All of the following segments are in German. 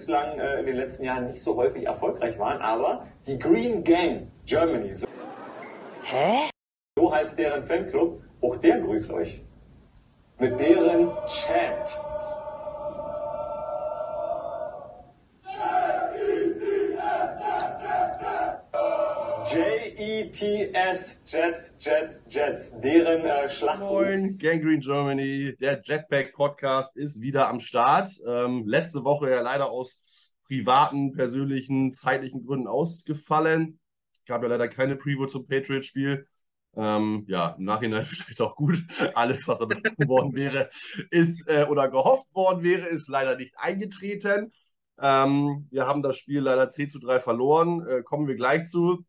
bislang äh, in den letzten Jahren nicht so häufig erfolgreich waren. Aber die Green Gang Germany. So Hä? So heißt deren Fanclub. Auch der grüßt euch. Mit deren Chant. J-E-T-S, Jets, Jets, Jets, deren äh, Schlacht. Moin, Gangrene Germany, der Jetpack Podcast ist wieder am Start. Ähm, letzte Woche ja leider aus privaten, persönlichen, zeitlichen Gründen ausgefallen. Gab ja leider keine Preview zum Patriot-Spiel. Ähm, ja, im Nachhinein vielleicht auch gut. Alles, was da besprochen worden wäre, ist äh, oder gehofft worden wäre, ist leider nicht eingetreten. Ähm, wir haben das Spiel leider 10 zu 3 verloren. Äh, kommen wir gleich zu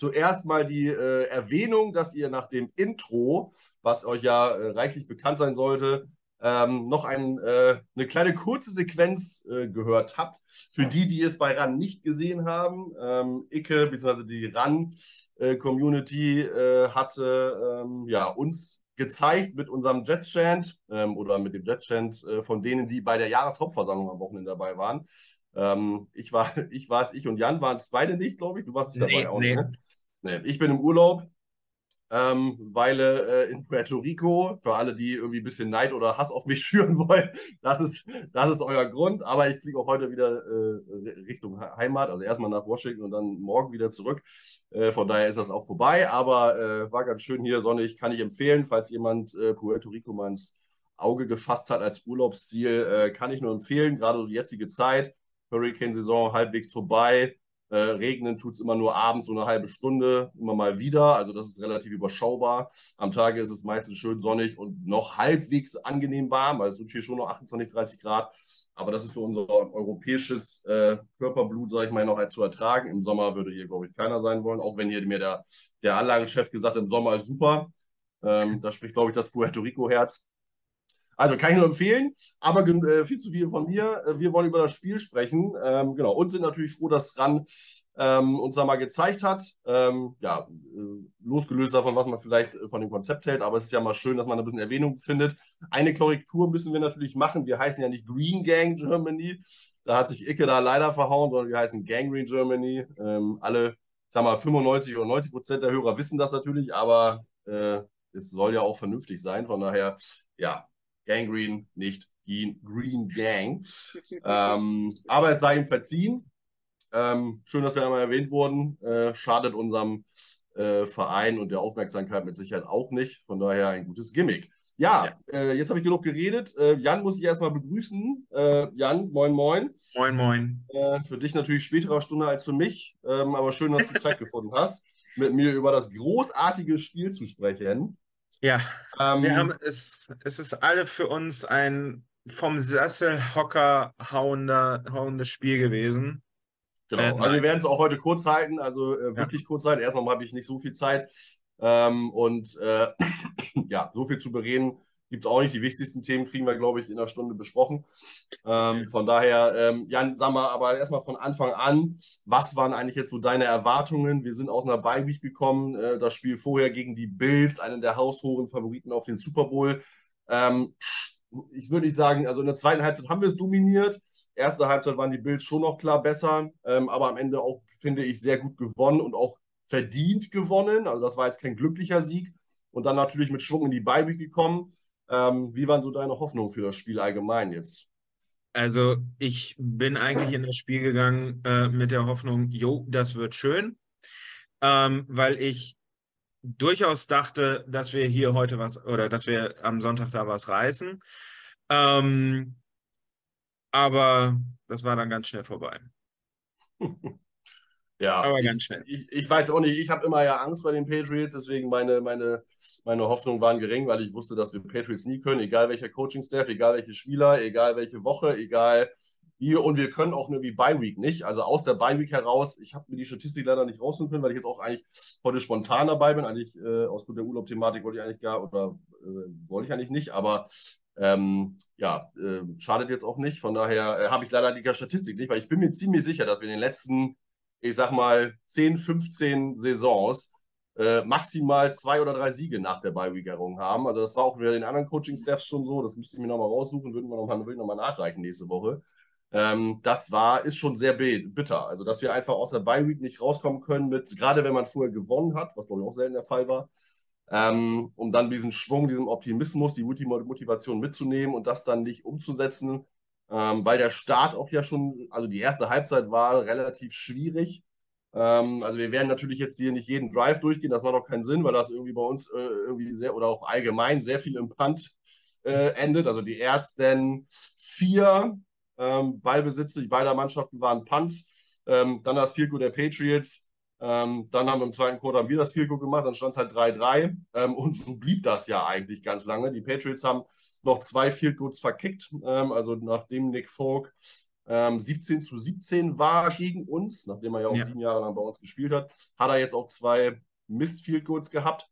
zuerst mal die äh, Erwähnung, dass ihr nach dem Intro, was euch ja äh, reichlich bekannt sein sollte, ähm, noch ein, äh, eine kleine kurze Sequenz äh, gehört habt. Für die, die es bei RAN nicht gesehen haben, ähm, Icke bzw. die RAN-Community äh, hatte ähm, ja, uns gezeigt mit unserem Jet-Chant ähm, oder mit dem Jet-Chant äh, von denen, die bei der Jahreshauptversammlung am Wochenende dabei waren. Ähm, ich war, ich war es, ich und Jan waren es beide nicht, glaube ich. Du warst nicht dabei nee, auch. Nee. Ne? nee. Ich bin im Urlaub, ähm, weil äh, in Puerto Rico, für alle, die irgendwie ein bisschen Neid oder Hass auf mich schüren wollen, das ist, das ist euer Grund. Aber ich fliege auch heute wieder äh, Richtung Heimat, also erstmal nach Washington und dann morgen wieder zurück. Äh, von daher ist das auch vorbei. Aber äh, war ganz schön hier, sonnig, kann ich empfehlen, falls jemand äh, Puerto Rico mal ins Auge gefasst hat als Urlaubsziel, äh, kann ich nur empfehlen, gerade die jetzige Zeit. Hurricane-Saison halbwegs vorbei. Äh, regnen tut es immer nur abends so eine halbe Stunde, immer mal wieder. Also das ist relativ überschaubar. Am Tage ist es meistens schön sonnig und noch halbwegs angenehm warm. Also hier schon noch 28, 30 Grad. Aber das ist für unser europäisches äh, Körperblut, sage ich mal, noch halt zu ertragen. Im Sommer würde hier, glaube ich, keiner sein wollen. Auch wenn hier mir der, der Anlagenchef gesagt hat, im Sommer ist super. Ähm, da spricht, glaube ich, das Puerto Rico-Herz. Also kann ich nur empfehlen, aber äh, viel zu viel von mir. Äh, wir wollen über das Spiel sprechen. Ähm, genau, und sind natürlich froh, dass RAN ähm, uns da mal gezeigt hat. Ähm, ja, äh, losgelöst davon, was man vielleicht äh, von dem Konzept hält, aber es ist ja mal schön, dass man ein bisschen Erwähnung findet. Eine Korrektur müssen wir natürlich machen. Wir heißen ja nicht Green Gang Germany. Da hat sich Icke da leider verhauen, sondern wir heißen Gangrene Germany. Ähm, alle, sag mal, 95 oder 90 Prozent der Hörer wissen das natürlich, aber äh, es soll ja auch vernünftig sein. Von daher, ja, Gangrene, nicht Green Gang. ähm, aber es sei ihm verziehen. Ähm, schön, dass wir einmal erwähnt wurden. Äh, schadet unserem äh, Verein und der Aufmerksamkeit mit Sicherheit auch nicht. Von daher ein gutes Gimmick. Ja, ja. Äh, jetzt habe ich genug geredet. Äh, Jan muss ich erstmal begrüßen. Äh, Jan, moin, moin. Moin, moin. Äh, für dich natürlich späterer Stunde als für mich. Ähm, aber schön, dass du Zeit gefunden hast, mit mir über das großartige Spiel zu sprechen. Ja, ähm, wir haben es, es ist alle für uns ein vom Sesselhocker hauender, hauendes Spiel gewesen. Genau, äh, also wir werden es auch heute kurz halten, also äh, wirklich ja. kurz halten. Erstmal habe ich nicht so viel Zeit. Ähm, und äh, ja, so viel zu bereden gibt es auch nicht. Die wichtigsten Themen kriegen wir, glaube ich, in einer Stunde besprochen. Ähm, von daher, ähm, Jan, sag mal, aber erstmal von Anfang an, was waren eigentlich jetzt so deine Erwartungen? Wir sind aus einer Beiweek gekommen, äh, das Spiel vorher gegen die Bills, einen der haushohen Favoriten auf den Super Bowl. Ähm, ich würde nicht sagen, also in der zweiten Halbzeit haben wir es dominiert. Erste Halbzeit waren die Bills schon noch klar besser, ähm, aber am Ende auch, finde ich, sehr gut gewonnen und auch verdient gewonnen. Also das war jetzt kein glücklicher Sieg. Und dann natürlich mit Schwung in die Beiweek gekommen. Ähm, wie waren so deine Hoffnungen für das Spiel allgemein jetzt? Also ich bin eigentlich in das Spiel gegangen äh, mit der Hoffnung, jo, das wird schön, ähm, weil ich durchaus dachte, dass wir hier heute was oder dass wir am Sonntag da was reißen. Ähm, aber das war dann ganz schnell vorbei. Ja, aber ganz schnell. Ich, ich, weiß auch nicht, ich habe immer ja Angst bei den Patriots, deswegen meine, meine, meine Hoffnungen waren gering, weil ich wusste, dass wir Patriots nie können, egal welcher Coaching-Staff, egal welche Spieler, egal welche Woche, egal wie. Und wir können auch nur wie Bye-Week nicht. Also aus der Bye-Week heraus, ich habe mir die Statistik leider nicht rausholen können, weil ich jetzt auch eigentlich heute spontan dabei bin. Eigentlich äh, aus der Urlaub-Thematik wollte ich eigentlich gar, oder äh, wollte ich eigentlich nicht, aber ähm, ja, äh, schadet jetzt auch nicht. Von daher äh, habe ich leider die Statistik nicht, weil ich bin mir ziemlich sicher, dass wir in den letzten ich sag mal, 10, 15 Saisons äh, maximal zwei oder drei Siege nach der Beiwegerung haben. Also das war auch wieder den anderen Coaching-Staffs schon so. Das müsste ich mir nochmal raussuchen, würden wir nochmal noch nachreichen nächste Woche. Ähm, das war, ist schon sehr bitter. Also, dass wir einfach aus der Bye Week nicht rauskommen können, mit, gerade wenn man vorher gewonnen hat, was glaube ich auch selten der Fall war, ähm, um dann diesen Schwung, diesen Optimismus, die Motivation mitzunehmen und das dann nicht umzusetzen, ähm, weil der Start auch ja schon, also die erste Halbzeit war relativ schwierig. Ähm, also wir werden natürlich jetzt hier nicht jeden Drive durchgehen, das macht auch keinen Sinn, weil das irgendwie bei uns äh, irgendwie sehr oder auch allgemein sehr viel im Punt äh, endet. Also die ersten vier ähm, Ballbesitze beider Mannschaften waren Punts. Ähm, dann das Field Goal der Patriots. Ähm, dann haben wir im zweiten Quarter wieder das Field Goal gemacht, dann stand es halt 3-3. Ähm, und so blieb das ja eigentlich ganz lange. Die Patriots haben noch zwei Field Goals verkickt. Ähm, also nachdem Nick Folk 17 ähm, zu 17 war gegen uns, nachdem er ja auch ja. sieben Jahre lang bei uns gespielt hat, hat er jetzt auch zwei Missed Field Goals gehabt.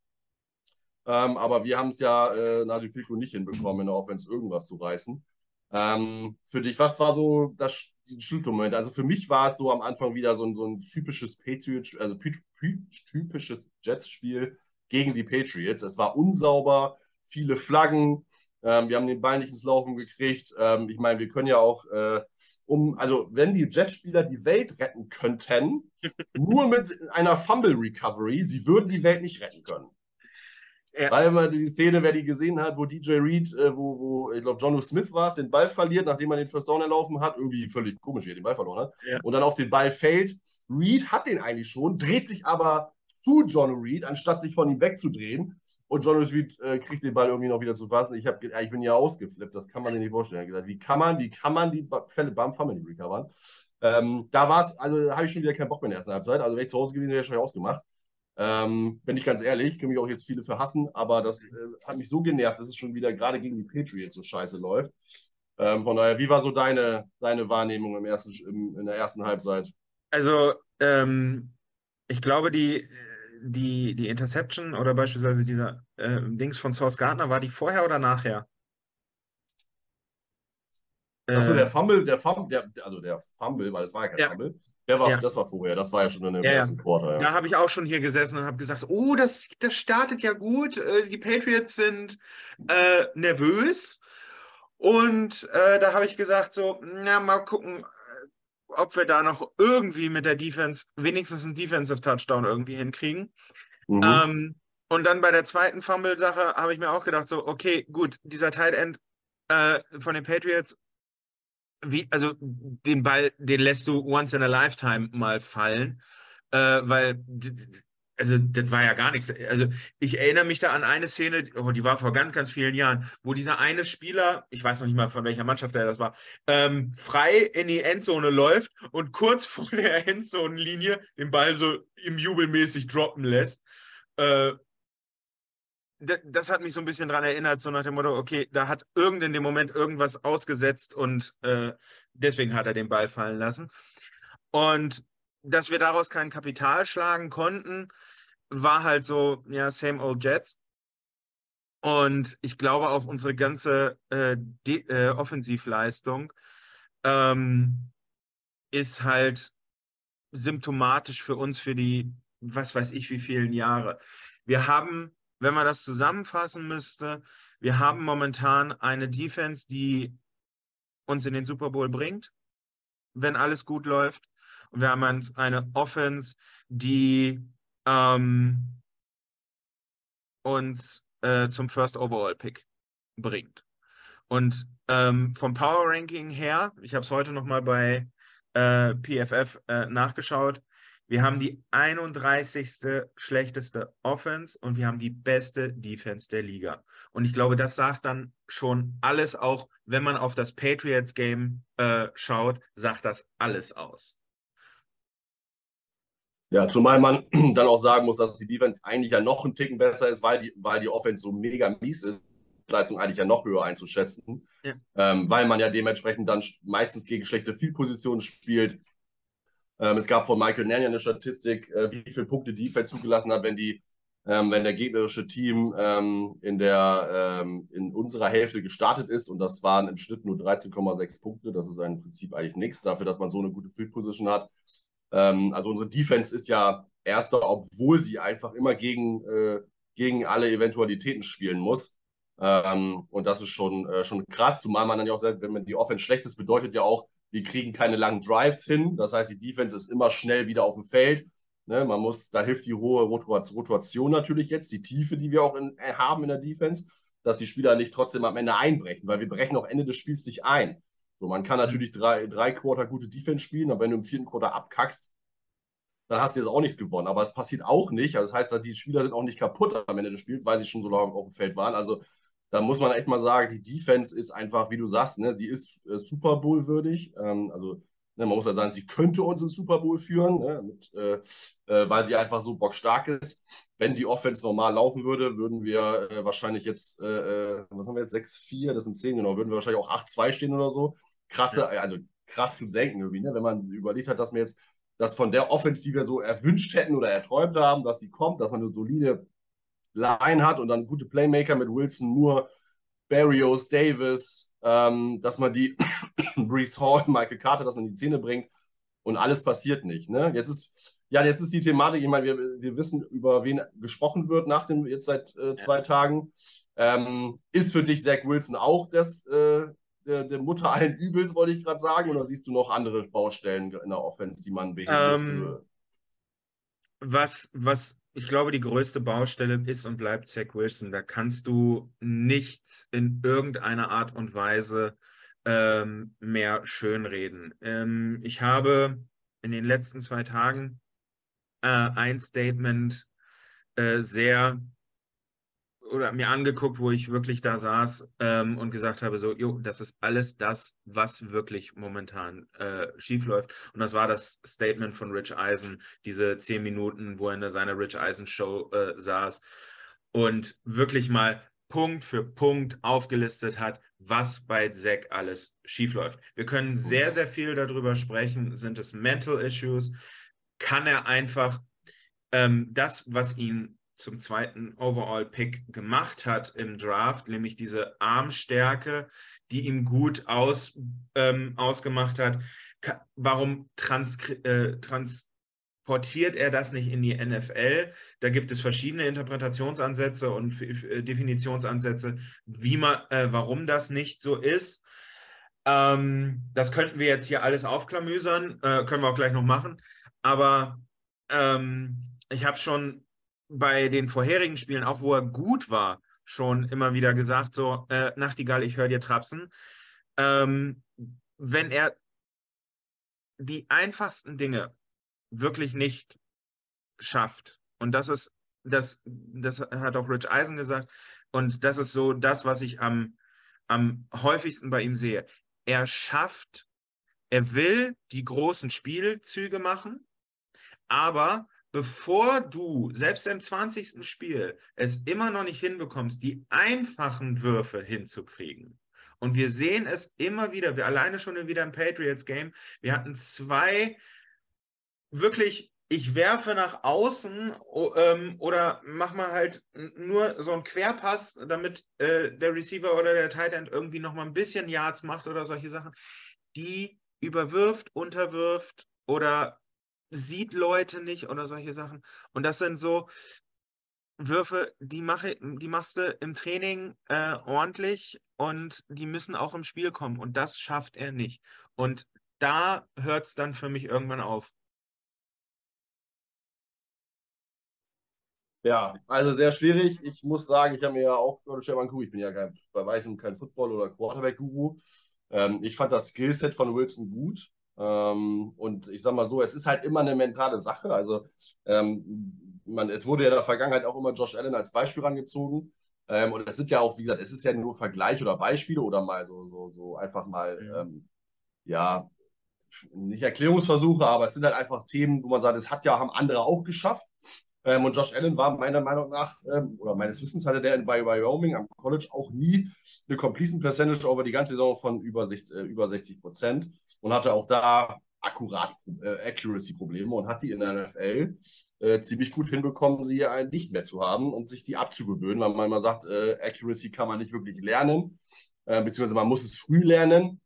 Ähm, aber wir haben es ja äh, nach dem Field Goal nicht hinbekommen, in der Offense irgendwas zu reißen. Ähm, für dich, was war so das Schlüsselmoment? Also für mich war es so am Anfang wieder so ein, so ein typisches Patriots, also typisches Jets-Spiel gegen die Patriots. Es war unsauber, viele Flaggen. Ähm, wir haben den Ball nicht ins Laufen gekriegt. Ähm, ich meine, wir können ja auch, äh, um, also wenn die Jets-Spieler die Welt retten könnten, nur mit einer Fumble-Recovery, sie würden die Welt nicht retten können. Ja. Weil man die Szene, wer die gesehen hat, wo DJ Reed, äh, wo, wo, ich glaube, John Smith war es, den Ball verliert, nachdem er den First Down erlaufen hat, irgendwie völlig komisch, wie er den Ball verloren hat, ja. und dann auf den Ball fällt. Reed hat den eigentlich schon, dreht sich aber zu John Reed, anstatt sich von ihm wegzudrehen. Und John Reed äh, kriegt den Ball irgendwie noch wieder zu fassen. Ich, hab, ich bin ja ausgeflippt, das kann man sich nicht vorstellen. Ich gesagt, wie kann man, wie kann man die Fälle beim Family recovern? Ähm, da war es, also habe ich schon wieder keinen Bock mehr in der ersten Halbzeit. Also wäre ich zu Hause gewesen, wäre ich schon ausgemacht. Ähm, bin ich ganz ehrlich, können mich auch jetzt viele für hassen, aber das äh, hat mich so genervt, dass es schon wieder gerade gegen die Patriots so scheiße läuft. Ähm, von daher, wie war so deine, deine Wahrnehmung im ersten, im, in der ersten Halbzeit? Also, ähm, ich glaube, die, die, die Interception oder beispielsweise dieser äh, Dings von Source Gardner, war die vorher oder nachher? Achso, der äh, Fumble, der Fumble, der, also der Fumble, weil es war ja kein ja. Fumble, der war, ja. das war vorher, das war ja schon in dem ja, ersten Quarter. Da habe ich auch schon hier gesessen und habe gesagt, oh, das, das startet ja gut. Äh, die Patriots sind äh, nervös. Und äh, da habe ich gesagt, so, na, mal gucken, äh, ob wir da noch irgendwie mit der Defense wenigstens einen Defensive Touchdown irgendwie hinkriegen. Mhm. Ähm, und dann bei der zweiten Fumble-Sache habe ich mir auch gedacht, so, okay, gut, dieser Tight End äh, von den Patriots wie, also den Ball, den lässt du once in a lifetime mal fallen, äh, weil, also das war ja gar nichts. Also ich erinnere mich da an eine Szene, oh, die war vor ganz, ganz vielen Jahren, wo dieser eine Spieler, ich weiß noch nicht mal von welcher Mannschaft er das war, ähm, frei in die Endzone läuft und kurz vor der Endzonenlinie den Ball so im Jubelmäßig droppen lässt. Äh, das hat mich so ein bisschen daran erinnert, so nach dem Motto, okay, da hat irgend in dem Moment irgendwas ausgesetzt und äh, deswegen hat er den Ball fallen lassen. Und dass wir daraus kein Kapital schlagen konnten, war halt so, ja, same old Jets. Und ich glaube, auch unsere ganze äh, äh, Offensivleistung ähm, ist halt symptomatisch für uns für die, was weiß ich, wie vielen Jahre. Wir haben wenn man das zusammenfassen müsste, wir haben momentan eine Defense, die uns in den Super Bowl bringt, wenn alles gut läuft. Und wir haben eine Offense, die ähm, uns äh, zum First Overall Pick bringt. Und ähm, vom Power Ranking her, ich habe es heute nochmal bei äh, PFF äh, nachgeschaut, wir haben die 31. schlechteste Offense und wir haben die beste Defense der Liga. Und ich glaube, das sagt dann schon alles auch, wenn man auf das Patriots-Game äh, schaut, sagt das alles aus. Ja, zumal man dann auch sagen muss, dass die Defense eigentlich ja noch ein Ticken besser ist, weil die, weil die Offense so mega mies ist, Leistung eigentlich ja noch höher einzuschätzen, ja. ähm, weil man ja dementsprechend dann meistens gegen schlechte Field-Positionen spielt, es gab von Michael Nanny eine Statistik, äh, wie viele Punkte die Defense zugelassen hat, wenn die, ähm, wenn der gegnerische Team ähm, in der ähm, in unserer Hälfte gestartet ist und das waren im Schnitt nur 13,6 Punkte. Das ist im Prinzip eigentlich nichts dafür, dass man so eine gute Field Position hat. Ähm, also unsere Defense ist ja erster, obwohl sie einfach immer gegen äh, gegen alle Eventualitäten spielen muss. Ähm, und das ist schon, äh, schon krass, zumal man dann ja auch sagt, wenn man die Offense schlecht ist, bedeutet ja auch, Wir kriegen keine langen Drives hin. Das heißt, die Defense ist immer schnell wieder auf dem Feld. Ne, man muss, da hilft die hohe Rotation natürlich jetzt, die Tiefe, die wir auch in, äh, haben in der Defense, dass die Spieler nicht trotzdem am Ende einbrechen, weil wir brechen auch Ende des Spiels nicht ein. So, man kann natürlich drei, drei Quarter gute Defense spielen, aber wenn du im vierten Quarter abkackst, dann hast du jetzt auch nichts gewonnen. Aber es passiert auch nicht. Also das heißt, die Spieler sind auch nicht kaputt am Ende des Spiels, weil sie schon so lange auf dem Feld waren. Also da muss man echt mal sagen, die Defense ist einfach, wie du sagst, ne, sie ist äh, Super Bowl würdig. Ähm, also ne, man muss ja sagen, sie könnte uns ins Super Bowl führen, ne, mit, äh, äh, weil sie einfach so bockstark ist. Wenn die Offense normal laufen würde, würden wir äh, wahrscheinlich jetzt, äh, äh, was haben wir jetzt, 6-4, das sind 10 genau, würden wir wahrscheinlich auch 8-2 stehen oder so. Krasse, ja. also krass zu senken irgendwie, ne? wenn man überlegt hat, dass wir jetzt das von der Offensive so erwünscht hätten oder erträumt haben, dass die kommt, dass man eine solide Line hat und dann gute Playmaker mit Wilson, Moore, Barrios, Davis, ähm, dass man die Brees Hall, Michael Carter, dass man die Zähne bringt und alles passiert nicht. Ne? Jetzt ist ja jetzt ist die Thematik, ich meine, wir, wir wissen, über wen gesprochen wird nach dem jetzt seit äh, zwei ja. Tagen. Ähm, ist für dich Zach Wilson auch das äh, der, der, Mutter allen Übels, wollte ich gerade sagen, oder siehst du noch andere Baustellen in der Offense, die man beheben ähm, müsste? Was, was ich glaube, die größte Baustelle ist und bleibt Zach Wilson. Da kannst du nichts in irgendeiner Art und Weise ähm, mehr schönreden. Ähm, ich habe in den letzten zwei Tagen äh, ein Statement äh, sehr oder mir angeguckt, wo ich wirklich da saß ähm, und gesagt habe, so, jo, das ist alles das, was wirklich momentan äh, schief läuft. Und das war das Statement von Rich Eisen, diese zehn Minuten, wo er in seiner Rich Eisen Show äh, saß und wirklich mal Punkt für Punkt aufgelistet hat, was bei Zack alles schief läuft. Wir können sehr, sehr viel darüber sprechen. Sind es Mental Issues? Kann er einfach ähm, das, was ihn zum zweiten Overall-Pick gemacht hat im Draft, nämlich diese Armstärke, die ihm gut aus, ähm, ausgemacht hat. Warum äh, transportiert er das nicht in die NFL? Da gibt es verschiedene Interpretationsansätze und äh, Definitionsansätze, wie man, äh, warum das nicht so ist. Ähm, das könnten wir jetzt hier alles aufklamüsern, äh, können wir auch gleich noch machen. Aber ähm, ich habe schon bei den vorherigen Spielen, auch wo er gut war, schon immer wieder gesagt, so, äh, Nachtigall, ich höre dir trapsen. Ähm, wenn er die einfachsten Dinge wirklich nicht schafft, und das ist, das, das hat auch Rich Eisen gesagt, und das ist so das, was ich am, am häufigsten bei ihm sehe. Er schafft, er will die großen Spielzüge machen, aber bevor du selbst im 20. Spiel es immer noch nicht hinbekommst, die einfachen Würfe hinzukriegen. Und wir sehen es immer wieder, wir alleine schon wieder im Patriots Game, wir hatten zwei wirklich, ich werfe nach außen ähm, oder mach mal halt nur so einen Querpass, damit äh, der Receiver oder der Tight End irgendwie noch mal ein bisschen Yards macht oder solche Sachen, die überwirft, unterwirft oder sieht Leute nicht oder solche Sachen. Und das sind so Würfe, die, mache, die machst du im Training äh, ordentlich und die müssen auch im Spiel kommen. Und das schafft er nicht. Und da hört es dann für mich irgendwann auf. Ja, also sehr schwierig. Ich muss sagen, ich habe mir ja auch ich bin ja kein, bei weißem kein Football- oder Quarterback-Guru. Ähm, ich fand das Skillset von Wilson gut. Ähm, und ich sag mal so, es ist halt immer eine mentale Sache. Also ähm, man, es wurde ja in der Vergangenheit auch immer Josh Allen als Beispiel rangezogen. Ähm, und es sind ja auch, wie gesagt, es ist ja nur Vergleich oder Beispiele oder mal so, so, so einfach mal, ja. Ähm, ja, nicht Erklärungsversuche, aber es sind halt einfach Themen, wo man sagt, es hat ja, haben andere auch geschafft. Ähm, und Josh Allen war meiner Meinung nach, ähm, oder meines Wissens hatte der bei Wyoming am College auch nie eine Completion Percentage over die ganze Saison von über 60, äh, über 60 Prozent und hatte auch da akkurat äh, Accuracy-Probleme und hat die in der NFL äh, ziemlich gut hinbekommen, sie nicht mehr zu haben und sich die abzugewöhnen, weil man immer sagt, äh, Accuracy kann man nicht wirklich lernen, äh, beziehungsweise man muss es früh lernen.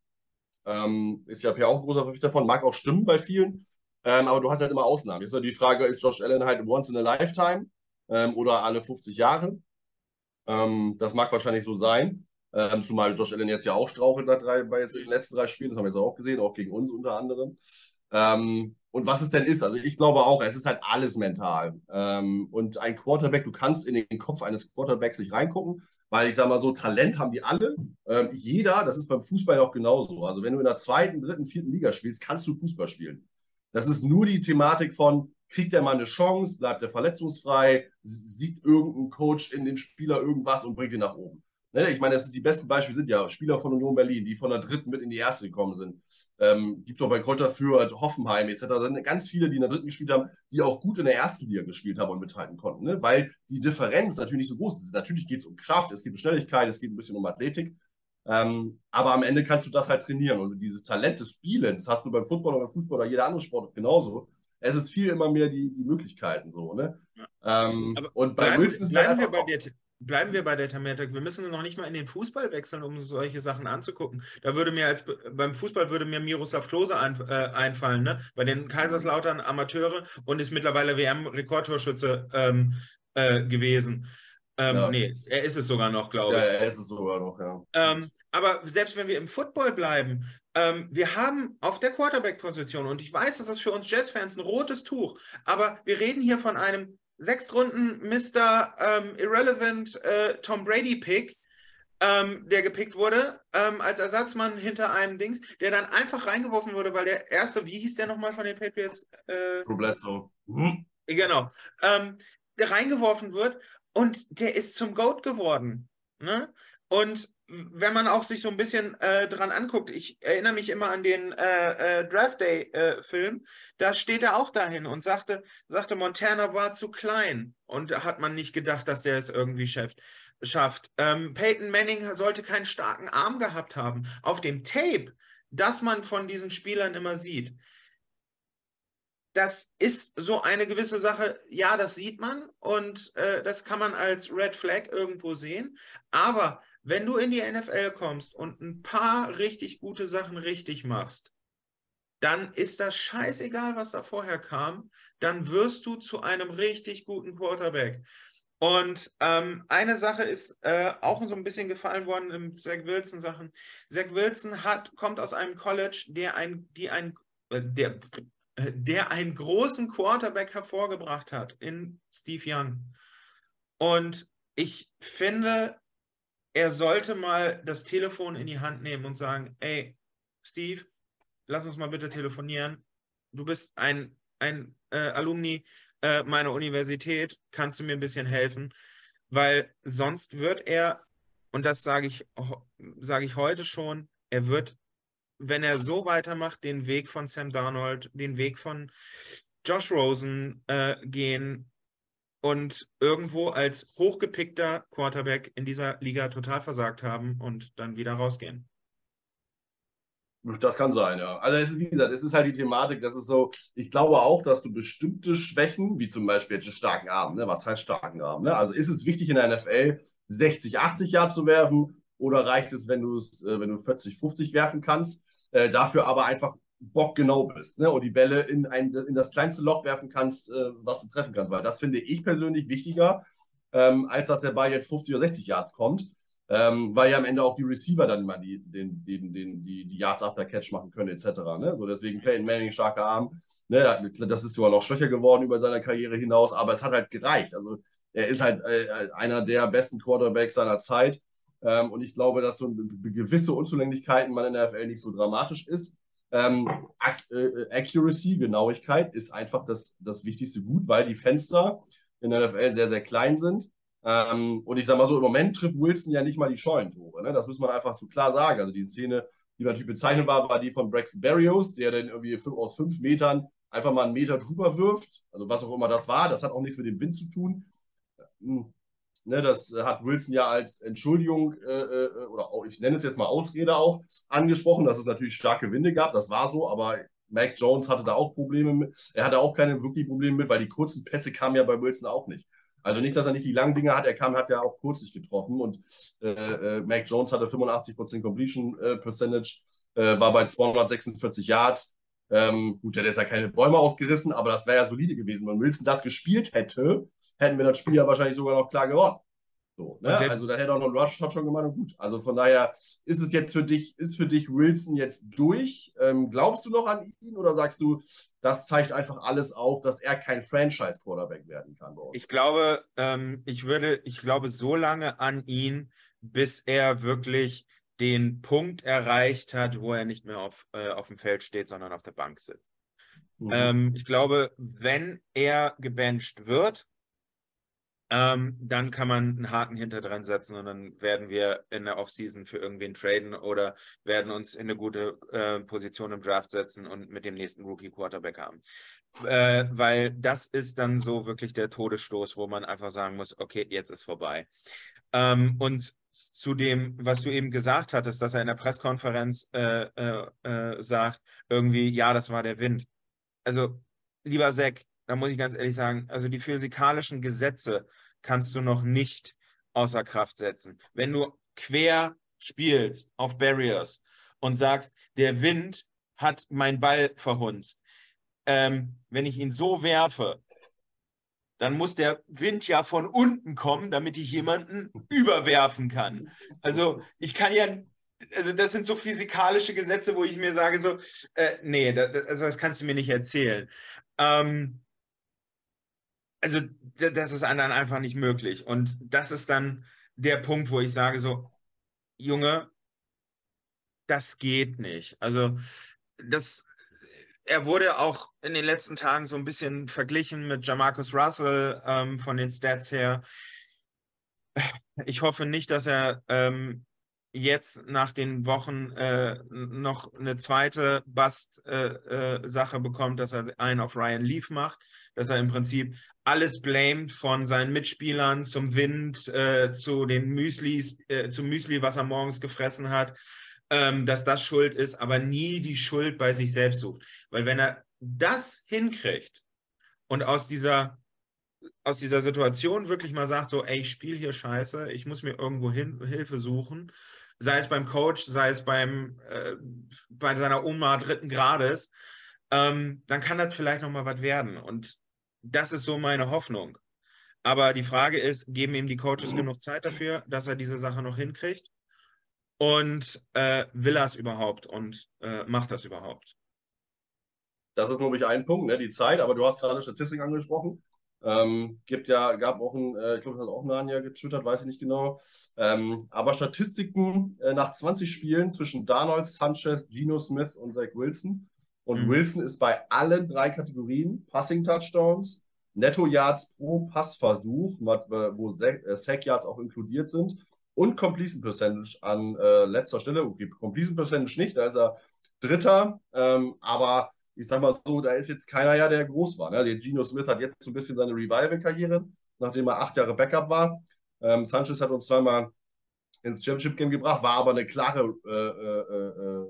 Ähm, ist ja auch ein großer Verfechter davon, mag auch stimmen bei vielen, ähm, aber du hast halt immer Ausnahmen. Jetzt ist halt die Frage, ist Josh Allen halt once in a lifetime ähm, oder alle 50 Jahre? Ähm, das mag wahrscheinlich so sein. Ähm, zumal Josh Allen jetzt ja auch strauchelt nach drei, bei jetzt den letzten drei Spielen, das haben wir jetzt auch gesehen, auch gegen uns unter anderem. Ähm, und was es denn ist, also ich glaube auch, es ist halt alles mental. Ähm, und ein Quarterback, du kannst in den Kopf eines Quarterbacks nicht reingucken, weil ich sage mal so, Talent haben die alle. Jeder, das ist beim Fußball auch genauso. Also wenn du in der zweiten, dritten, vierten Liga spielst, kannst du Fußball spielen. Das ist nur die Thematik von, kriegt er mal eine Chance, bleibt er verletzungsfrei, sieht irgendein Coach in dem Spieler irgendwas und bringt ihn nach oben. Ne, ich meine, das ist, die besten Beispiele sind ja Spieler von Union Berlin, die von der dritten mit in die erste gekommen sind. Ähm, Gibt auch bei Kräuter Fürth, Hoffenheim etc. Da sind ganz viele, die in der dritten gespielt haben, die auch gut in der ersten Liga gespielt haben und mithalten konnten. Ne? Weil die Differenz natürlich nicht so groß ist. Natürlich geht es um Kraft, es geht um Schnelligkeit, es geht ein bisschen um Athletik. Ähm, aber am Ende kannst du das halt trainieren. Und dieses Talent des Spielens hast du beim Football oder beim Fußball oder jeder andere Sport genauso. Es ist viel immer mehr die, die Möglichkeiten so. Ne? Ähm, und bei Wilson ist bleiben wir bei dir bleiben wir bei der Thematik. Wir müssen noch nicht mal in den Fußball wechseln, um solche Sachen anzugucken. Da würde mir als beim Fußball würde mir Miroslav Klose ein, äh, einfallen, ne? Bei den Kaiserslautern Amateure und ist mittlerweile WM-Rekordtorschütze ähm, äh, gewesen. Ähm, ja. Nee, er ist es sogar noch, glaube ich. Ja, er ist es sogar noch, ja. Ähm, aber selbst wenn wir im Football bleiben, ähm, wir haben auf der Quarterback-Position, und ich weiß, das ist für uns Jets-Fans ein rotes Tuch, aber wir reden hier von einem Sechstrunden Mr. Ähm, Irrelevant äh, Tom Brady Pick, ähm, der gepickt wurde, ähm, als Ersatzmann hinter einem Dings, der dann einfach reingeworfen wurde, weil der erste, wie hieß der nochmal von den Patriots? Äh, Bledsoe. Mhm. Genau. Ähm, der reingeworfen wird und der ist zum Goat geworden. Ne? Und wenn man auch sich so ein bisschen äh, dran anguckt, ich erinnere mich immer an den äh, äh, Draft Day-Film, äh, da steht er auch dahin und sagte, sagte, Montana war zu klein und hat man nicht gedacht, dass der es irgendwie schafft. schafft. Ähm, Peyton Manning sollte keinen starken Arm gehabt haben. Auf dem Tape, das man von diesen Spielern immer sieht, das ist so eine gewisse Sache, ja, das sieht man und äh, das kann man als Red Flag irgendwo sehen, aber wenn du in die NFL kommst und ein paar richtig gute Sachen richtig machst, dann ist das scheißegal, was da vorher kam. Dann wirst du zu einem richtig guten Quarterback. Und ähm, eine Sache ist äh, auch so ein bisschen gefallen worden im Zach Wilson Sachen. Zach Wilson hat, kommt aus einem College, der ein, die ein, äh, der, der einen großen Quarterback hervorgebracht hat in Steve Young. Und ich finde, er sollte mal das Telefon in die Hand nehmen und sagen, ey, Steve, lass uns mal bitte telefonieren. Du bist ein, ein äh, Alumni äh, meiner Universität, kannst du mir ein bisschen helfen? Weil sonst wird er, und das sage ich, sage ich heute schon, er wird, wenn er so weitermacht, den Weg von Sam Darnold, den Weg von Josh Rosen äh, gehen, und irgendwo als hochgepickter Quarterback in dieser Liga total versagt haben und dann wieder rausgehen. Das kann sein, ja. Also es ist, wie gesagt, es ist halt die Thematik, das ist so, ich glaube auch, dass du bestimmte Schwächen, wie zum Beispiel jetzt einen starken Arm, ne? was heißt starken Arm? Ne? Also ist es wichtig in der NFL 60, 80 Jahre zu werfen oder reicht es, wenn du es, äh, wenn du 40, 50 werfen kannst, äh, dafür aber einfach bockgenau bist ne? und die Bälle in, ein, in das kleinste Loch werfen kannst, äh, was du treffen kannst. Weil das finde ich persönlich wichtiger, ähm, als dass der Ball jetzt 50 oder 60 Yards kommt. Ähm, weil ja am Ende auch die Receiver dann immer die, den, den, den, die, die Yards after Catch machen können, etc. Ne? So deswegen Peyton Manning, starker Arm. Ne? Das ist sogar noch schwächer geworden über seine Karriere hinaus, aber es hat halt gereicht. Also er ist halt äh, einer der besten Quarterbacks seiner Zeit. Ähm, und ich glaube, dass so gewisse Unzulänglichkeiten man in der FL nicht so dramatisch ist. Ähm, äh, Accuracy, Genauigkeit ist einfach das, das wichtigste Gut, weil die Fenster in der NFL sehr, sehr klein sind. Ähm, und ich sage mal so, im Moment trifft Wilson ja nicht mal die Scheunentore. Ne? Das muss man einfach so klar sagen. Also die Szene, die natürlich bezeichnet war, war die von Braxton Berrios, der dann irgendwie aus fünf Metern einfach mal einen Meter drüber wirft. Also was auch immer das war. Das hat auch nichts mit dem Wind zu tun. Ne, das hat Wilson ja als Entschuldigung äh, äh, oder auch, ich nenne es jetzt mal Ausrede auch angesprochen, dass es natürlich starke Winde gab. Das war so, aber Mac Jones hatte da auch Probleme mit. Er hatte auch keine wirklich Probleme mit, weil die kurzen Pässe kamen ja bei Wilson auch nicht. Also nicht, dass er nicht die langen Dinge hat, er kam, hat ja auch kurzlich getroffen und äh, äh, Mac Jones hatte 85% Completion äh, Percentage, äh, war bei 246 Yards. Ähm, gut, der hat ja keine Bäume ausgerissen, aber das wäre ja solide gewesen. Wenn Wilson das gespielt hätte, hätten wir das Spiel ja wahrscheinlich sogar noch klar gewonnen. So, ne? Also da hätte auch noch ein Rush schon gemacht und gut. Also von daher ist es jetzt für dich, ist für dich Wilson jetzt durch. Ähm, glaubst du noch an ihn oder sagst du, das zeigt einfach alles auf, dass er kein Franchise-Quarterback werden kann? Ich glaube, ähm, ich würde, ich glaube so lange an ihn, bis er wirklich den Punkt erreicht hat, wo er nicht mehr auf, äh, auf dem Feld steht, sondern auf der Bank sitzt. Mhm. Ähm, ich glaube, wenn er gebencht wird, ähm, dann kann man einen Haken hinter dran setzen und dann werden wir in der Offseason für irgendwen traden oder werden uns in eine gute äh, Position im Draft setzen und mit dem nächsten Rookie Quarterback haben. Äh, weil das ist dann so wirklich der Todesstoß, wo man einfach sagen muss, okay, jetzt ist vorbei. Ähm, und zu dem, was du eben gesagt hattest, dass er in der Pressekonferenz äh, äh, äh sagt, irgendwie, ja, das war der Wind. Also, lieber Zack, da muss ich ganz ehrlich sagen, also die physikalischen Gesetze kannst du noch nicht außer Kraft setzen. Wenn du quer spielst auf Barriers und sagst, der Wind hat meinen Ball verhunzt, ähm, wenn ich ihn so werfe, dann muss der Wind ja von unten kommen, damit ich jemanden überwerfen kann. Also ich kann ja, also das sind so physikalische Gesetze, wo ich mir sage so, äh, nee, das, also das kannst du mir nicht erzählen. Ähm, also das ist dann einfach nicht möglich. Und das ist dann der Punkt, wo ich sage so, Junge, das geht nicht. Also das, er wurde auch in den letzten Tagen so ein bisschen verglichen mit Jamarcus Russell ähm, von den Stats her. Ich hoffe nicht, dass er ähm, jetzt nach den Wochen äh, noch eine zweite Bust-Sache äh, äh, bekommt, dass er einen auf Ryan Leaf macht, dass er im Prinzip alles blamed von seinen Mitspielern zum Wind, äh, zu den Müslis, äh, zum Müsli, was er morgens gefressen hat, ähm, dass das schuld ist, aber nie die Schuld bei sich selbst sucht. Weil wenn er das hinkriegt und aus dieser aus dieser Situation wirklich mal sagt, so, ey, ich spiele hier scheiße, ich muss mir irgendwo hin, Hilfe suchen sei es beim Coach, sei es beim, äh, bei seiner Oma dritten Grades, ähm, dann kann das vielleicht nochmal was werden. Und das ist so meine Hoffnung. Aber die Frage ist, geben ihm die Coaches genug Zeit dafür, dass er diese Sache noch hinkriegt? Und äh, will er es überhaupt und äh, macht das überhaupt? Das ist nämlich ein Punkt, ne, die Zeit, aber du hast gerade Statistik angesprochen. Ähm, gibt ja, gab auch ein, äh, ich glaube, das hat auch Nania getwittert, weiß ich nicht genau. Ähm, aber Statistiken äh, nach 20 Spielen zwischen Darnold, Sanchez, Geno Smith und Zach Wilson. Und mhm. Wilson ist bei allen drei Kategorien, Passing Touchdowns, Netto Yards pro Passversuch, äh, wo äh, Sack Yards auch inkludiert sind, und Completion Percentage an äh, letzter Stelle. Okay, Completion Percentage nicht, da ist er Dritter, ähm, aber ich sag mal so, da ist jetzt keiner ja, der groß war. Ne? Der Geno Smith hat jetzt so ein bisschen seine Revival-Karriere, nachdem er acht Jahre Backup war. Ähm, Sanchez hat uns zweimal ins Championship-Game gebracht, war aber eine klare äh, äh,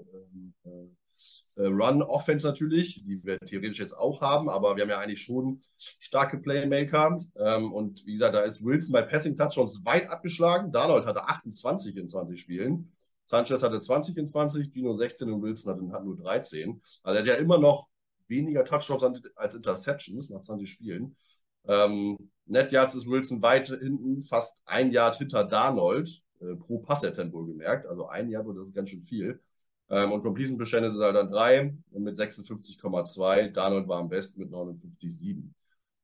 äh, Run-Offense natürlich, die wir theoretisch jetzt auch haben, aber wir haben ja eigentlich schon starke Playmaker. Ähm, und wie gesagt, da ist Wilson bei Passing Touchdowns weit abgeschlagen. Darnold hatte 28 in 20 Spielen. Sanchez hatte 20 in 20, Gino 16 und Wilson hat, hat nur 13. Also er hat ja immer noch weniger Touchdowns als Interceptions nach 20 Spielen. Ähm, Net Yards ist Wilson weit hinten, fast ein Yard hinter Darnold, äh, pro Pass-Attempt wohlgemerkt. Also ein Yard, das ist ganz schön viel. Ähm, und Completion Percentage ist halt dann 3 mit 56,2. Darnold war am besten mit 59,7.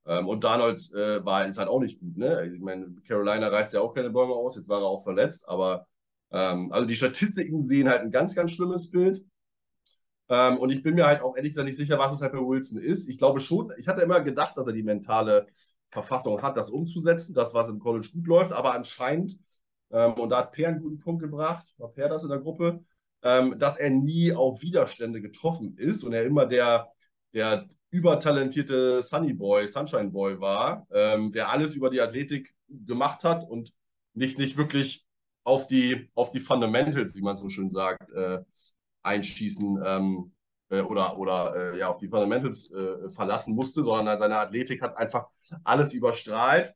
Ähm, und Darnold äh, war, ist halt auch nicht gut. Ne? Ich meine, Carolina reißt ja auch keine Bäume aus, jetzt war er auch verletzt, aber ähm, also die Statistiken sehen halt ein ganz, ganz schlimmes Bild. Ähm, und ich bin mir halt auch ehrlich gesagt nicht sicher, was es halt bei Wilson ist. Ich glaube schon, ich hatte immer gedacht, dass er die mentale Verfassung hat, das umzusetzen, das, was im College gut läuft, aber anscheinend, ähm, und da hat Per einen guten Punkt gebracht, war Per das in der Gruppe, ähm, dass er nie auf Widerstände getroffen ist und er immer der, der übertalentierte Sunny Boy, Sunshine Boy war, ähm, der alles über die Athletik gemacht hat und nicht, nicht wirklich auf die, auf die Fundamentals, wie man so schön sagt, äh, einschießen ähm, äh, oder, oder äh, ja, auf die Fundamentals äh, verlassen musste, sondern seine Athletik hat einfach alles überstrahlt.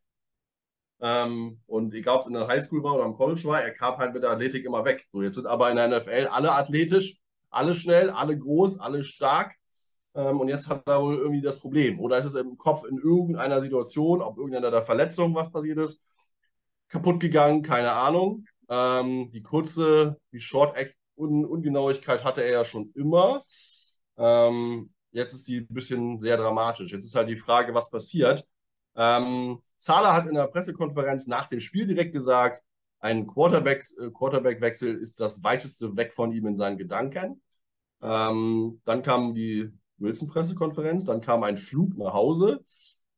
Ähm, und egal, ob es in der Highschool war oder im College war, er kam halt mit der Athletik immer weg. So, jetzt sind aber in der NFL alle athletisch, alle schnell, alle groß, alle stark. Ähm, und jetzt hat er wohl irgendwie das Problem. Oder ist es im Kopf in irgendeiner Situation, ob irgendeiner der Verletzung was passiert ist, kaputt gegangen, keine Ahnung. Ähm, die kurze, die Short-Ungenauigkeit hatte er ja schon immer. Ähm, jetzt ist sie ein bisschen sehr dramatisch. Jetzt ist halt die Frage, was passiert. Ähm, Zahler hat in der Pressekonferenz nach dem Spiel direkt gesagt, ein Quarterback-Wechsel Quarterback ist das weiteste weg von ihm in seinen Gedanken. Ähm, dann kam die Wilson-Pressekonferenz, dann kam ein Flug nach Hause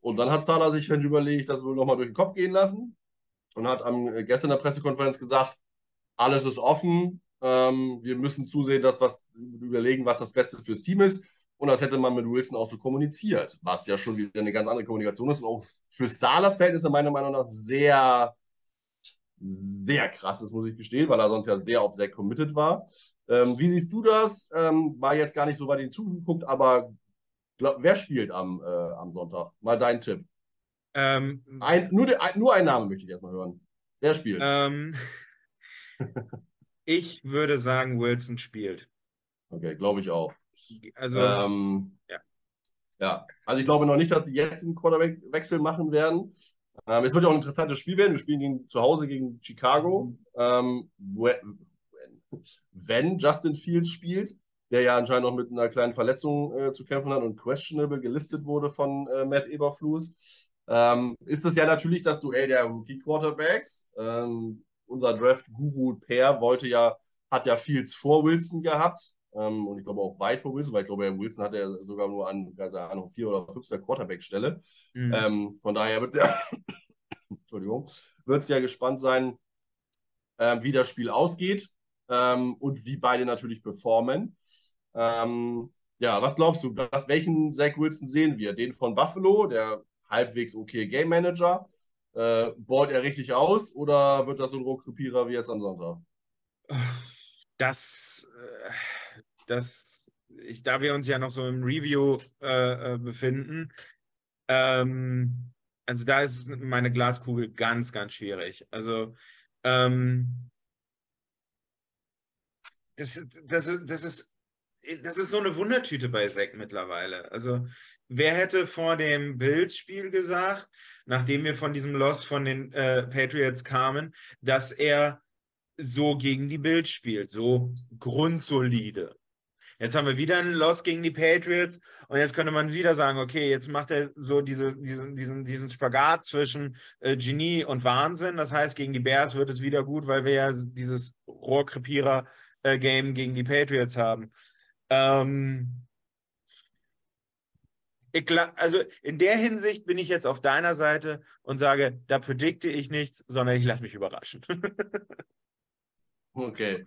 und dann hat Zahler sich dann überlegt, das wohl nochmal durch den Kopf gehen lassen und hat am, äh, gestern in der Pressekonferenz gesagt, alles ist offen, ähm, wir müssen zusehen, dass was überlegen, was das Beste fürs Team ist. Und das hätte man mit Wilson auch so kommuniziert, was ja schon wieder eine ganz andere Kommunikation ist und auch für Salas Verhältnisse meiner Meinung nach sehr, sehr krass ist, muss ich gestehen, weil er sonst ja sehr auf sehr committed war. Ähm, wie siehst du das? Ähm, war jetzt gar nicht so weit hinzugeguckt, aber glaub, wer spielt am, äh, am Sonntag? Mal dein Tipp. Ähm, ein, nur, nur einen Namen möchte ich erstmal hören. Wer spielt? Ähm, ich würde sagen, Wilson spielt. Okay, glaube ich auch. Also, ähm, ja. ja. Also ich glaube noch nicht, dass sie jetzt einen Quarterback-Wechsel machen werden. Ähm, es wird ja auch ein interessantes Spiel werden. Wir spielen gegen, zu Hause gegen Chicago. Ähm, wenn Justin Fields spielt, der ja anscheinend noch mit einer kleinen Verletzung äh, zu kämpfen hat und questionable gelistet wurde von äh, Matt Eberflus, ähm, ist es ja natürlich das Duell der Rookie-Quarterbacks. Ähm, unser Draft-Guru Per wollte ja, hat ja Fields vor Wilson gehabt. Ähm, und ich glaube auch weit vor Wilson, weil ich glaube, Herr Wilson hat ja sogar nur an, also an vier oder fünfter Quarterback-Stelle. Mhm. Ähm, von daher wird ja, Entschuldigung, wird es ja gespannt sein, äh, wie das Spiel ausgeht ähm, und wie beide natürlich performen. Ähm, ja, was glaubst du, was, welchen Zach Wilson sehen wir? Den von Buffalo, der halbwegs okay Game Manager? Äh, bohrt er richtig aus oder wird das so ein Rohrkrepierer wie jetzt am Sonntag? Das, äh, das, ich, da wir uns ja noch so im Review äh, äh, befinden, ähm, also da ist meine Glaskugel ganz, ganz schwierig. Also ähm, das, das, das, ist, das ist so eine Wundertüte bei Zack mittlerweile. Also, wer hätte vor dem Bills-Spiel gesagt, nachdem wir von diesem Loss von den äh, Patriots kamen, dass er so gegen die Bills spielt, so grundsolide. Jetzt haben wir wieder einen Loss gegen die Patriots und jetzt könnte man wieder sagen, okay, jetzt macht er so diese, diesen, diesen, diesen Spagat zwischen äh, Genie und Wahnsinn. Das heißt, gegen die Bears wird es wieder gut, weil wir ja dieses Rohrkrepierer äh, gegen die Patriots haben. Ähm, ich, also in der Hinsicht bin ich jetzt auf deiner Seite und sage, da predikte ich nichts, sondern ich lasse mich überraschen. okay.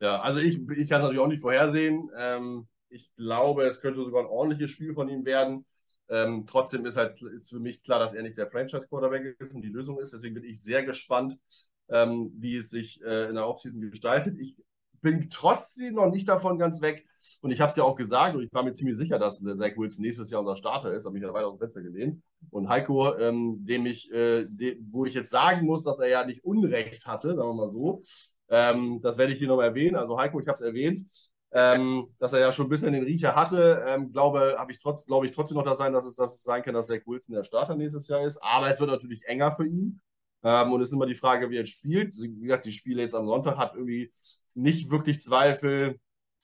Ja, also ich, ich kann es natürlich auch nicht vorhersehen. Ähm, ich glaube, es könnte sogar ein ordentliches Spiel von ihm werden. Ähm, trotzdem ist halt ist für mich klar, dass er nicht der Franchise-Quarterback ist und die Lösung ist. Deswegen bin ich sehr gespannt, ähm, wie es sich äh, in der Offseason gestaltet. Ich bin trotzdem noch nicht davon ganz weg. Und ich habe es ja auch gesagt und ich war mir ziemlich sicher, dass Zach Wilson nächstes Jahr unser Starter ist. Habe mich ja weiter aus dem Fenster gelehnt. Und Heiko, ähm, dem ich, äh, de, wo ich jetzt sagen muss, dass er ja nicht Unrecht hatte, sagen wir mal so, ähm, das werde ich hier noch mal erwähnen. Also Heiko, ich habe es erwähnt, ähm, dass er ja schon ein bisschen den Riecher hatte. Ähm, glaube, ich trotz, glaube ich trotzdem noch das sein, dass es, dass sein kann, dass Zach Wilson der Starter nächstes Jahr ist. Aber es wird natürlich enger für ihn. Ähm, und es ist immer die Frage, wie er spielt. Wie gesagt, die Spiele jetzt am Sonntag hat irgendwie nicht wirklich Zweifel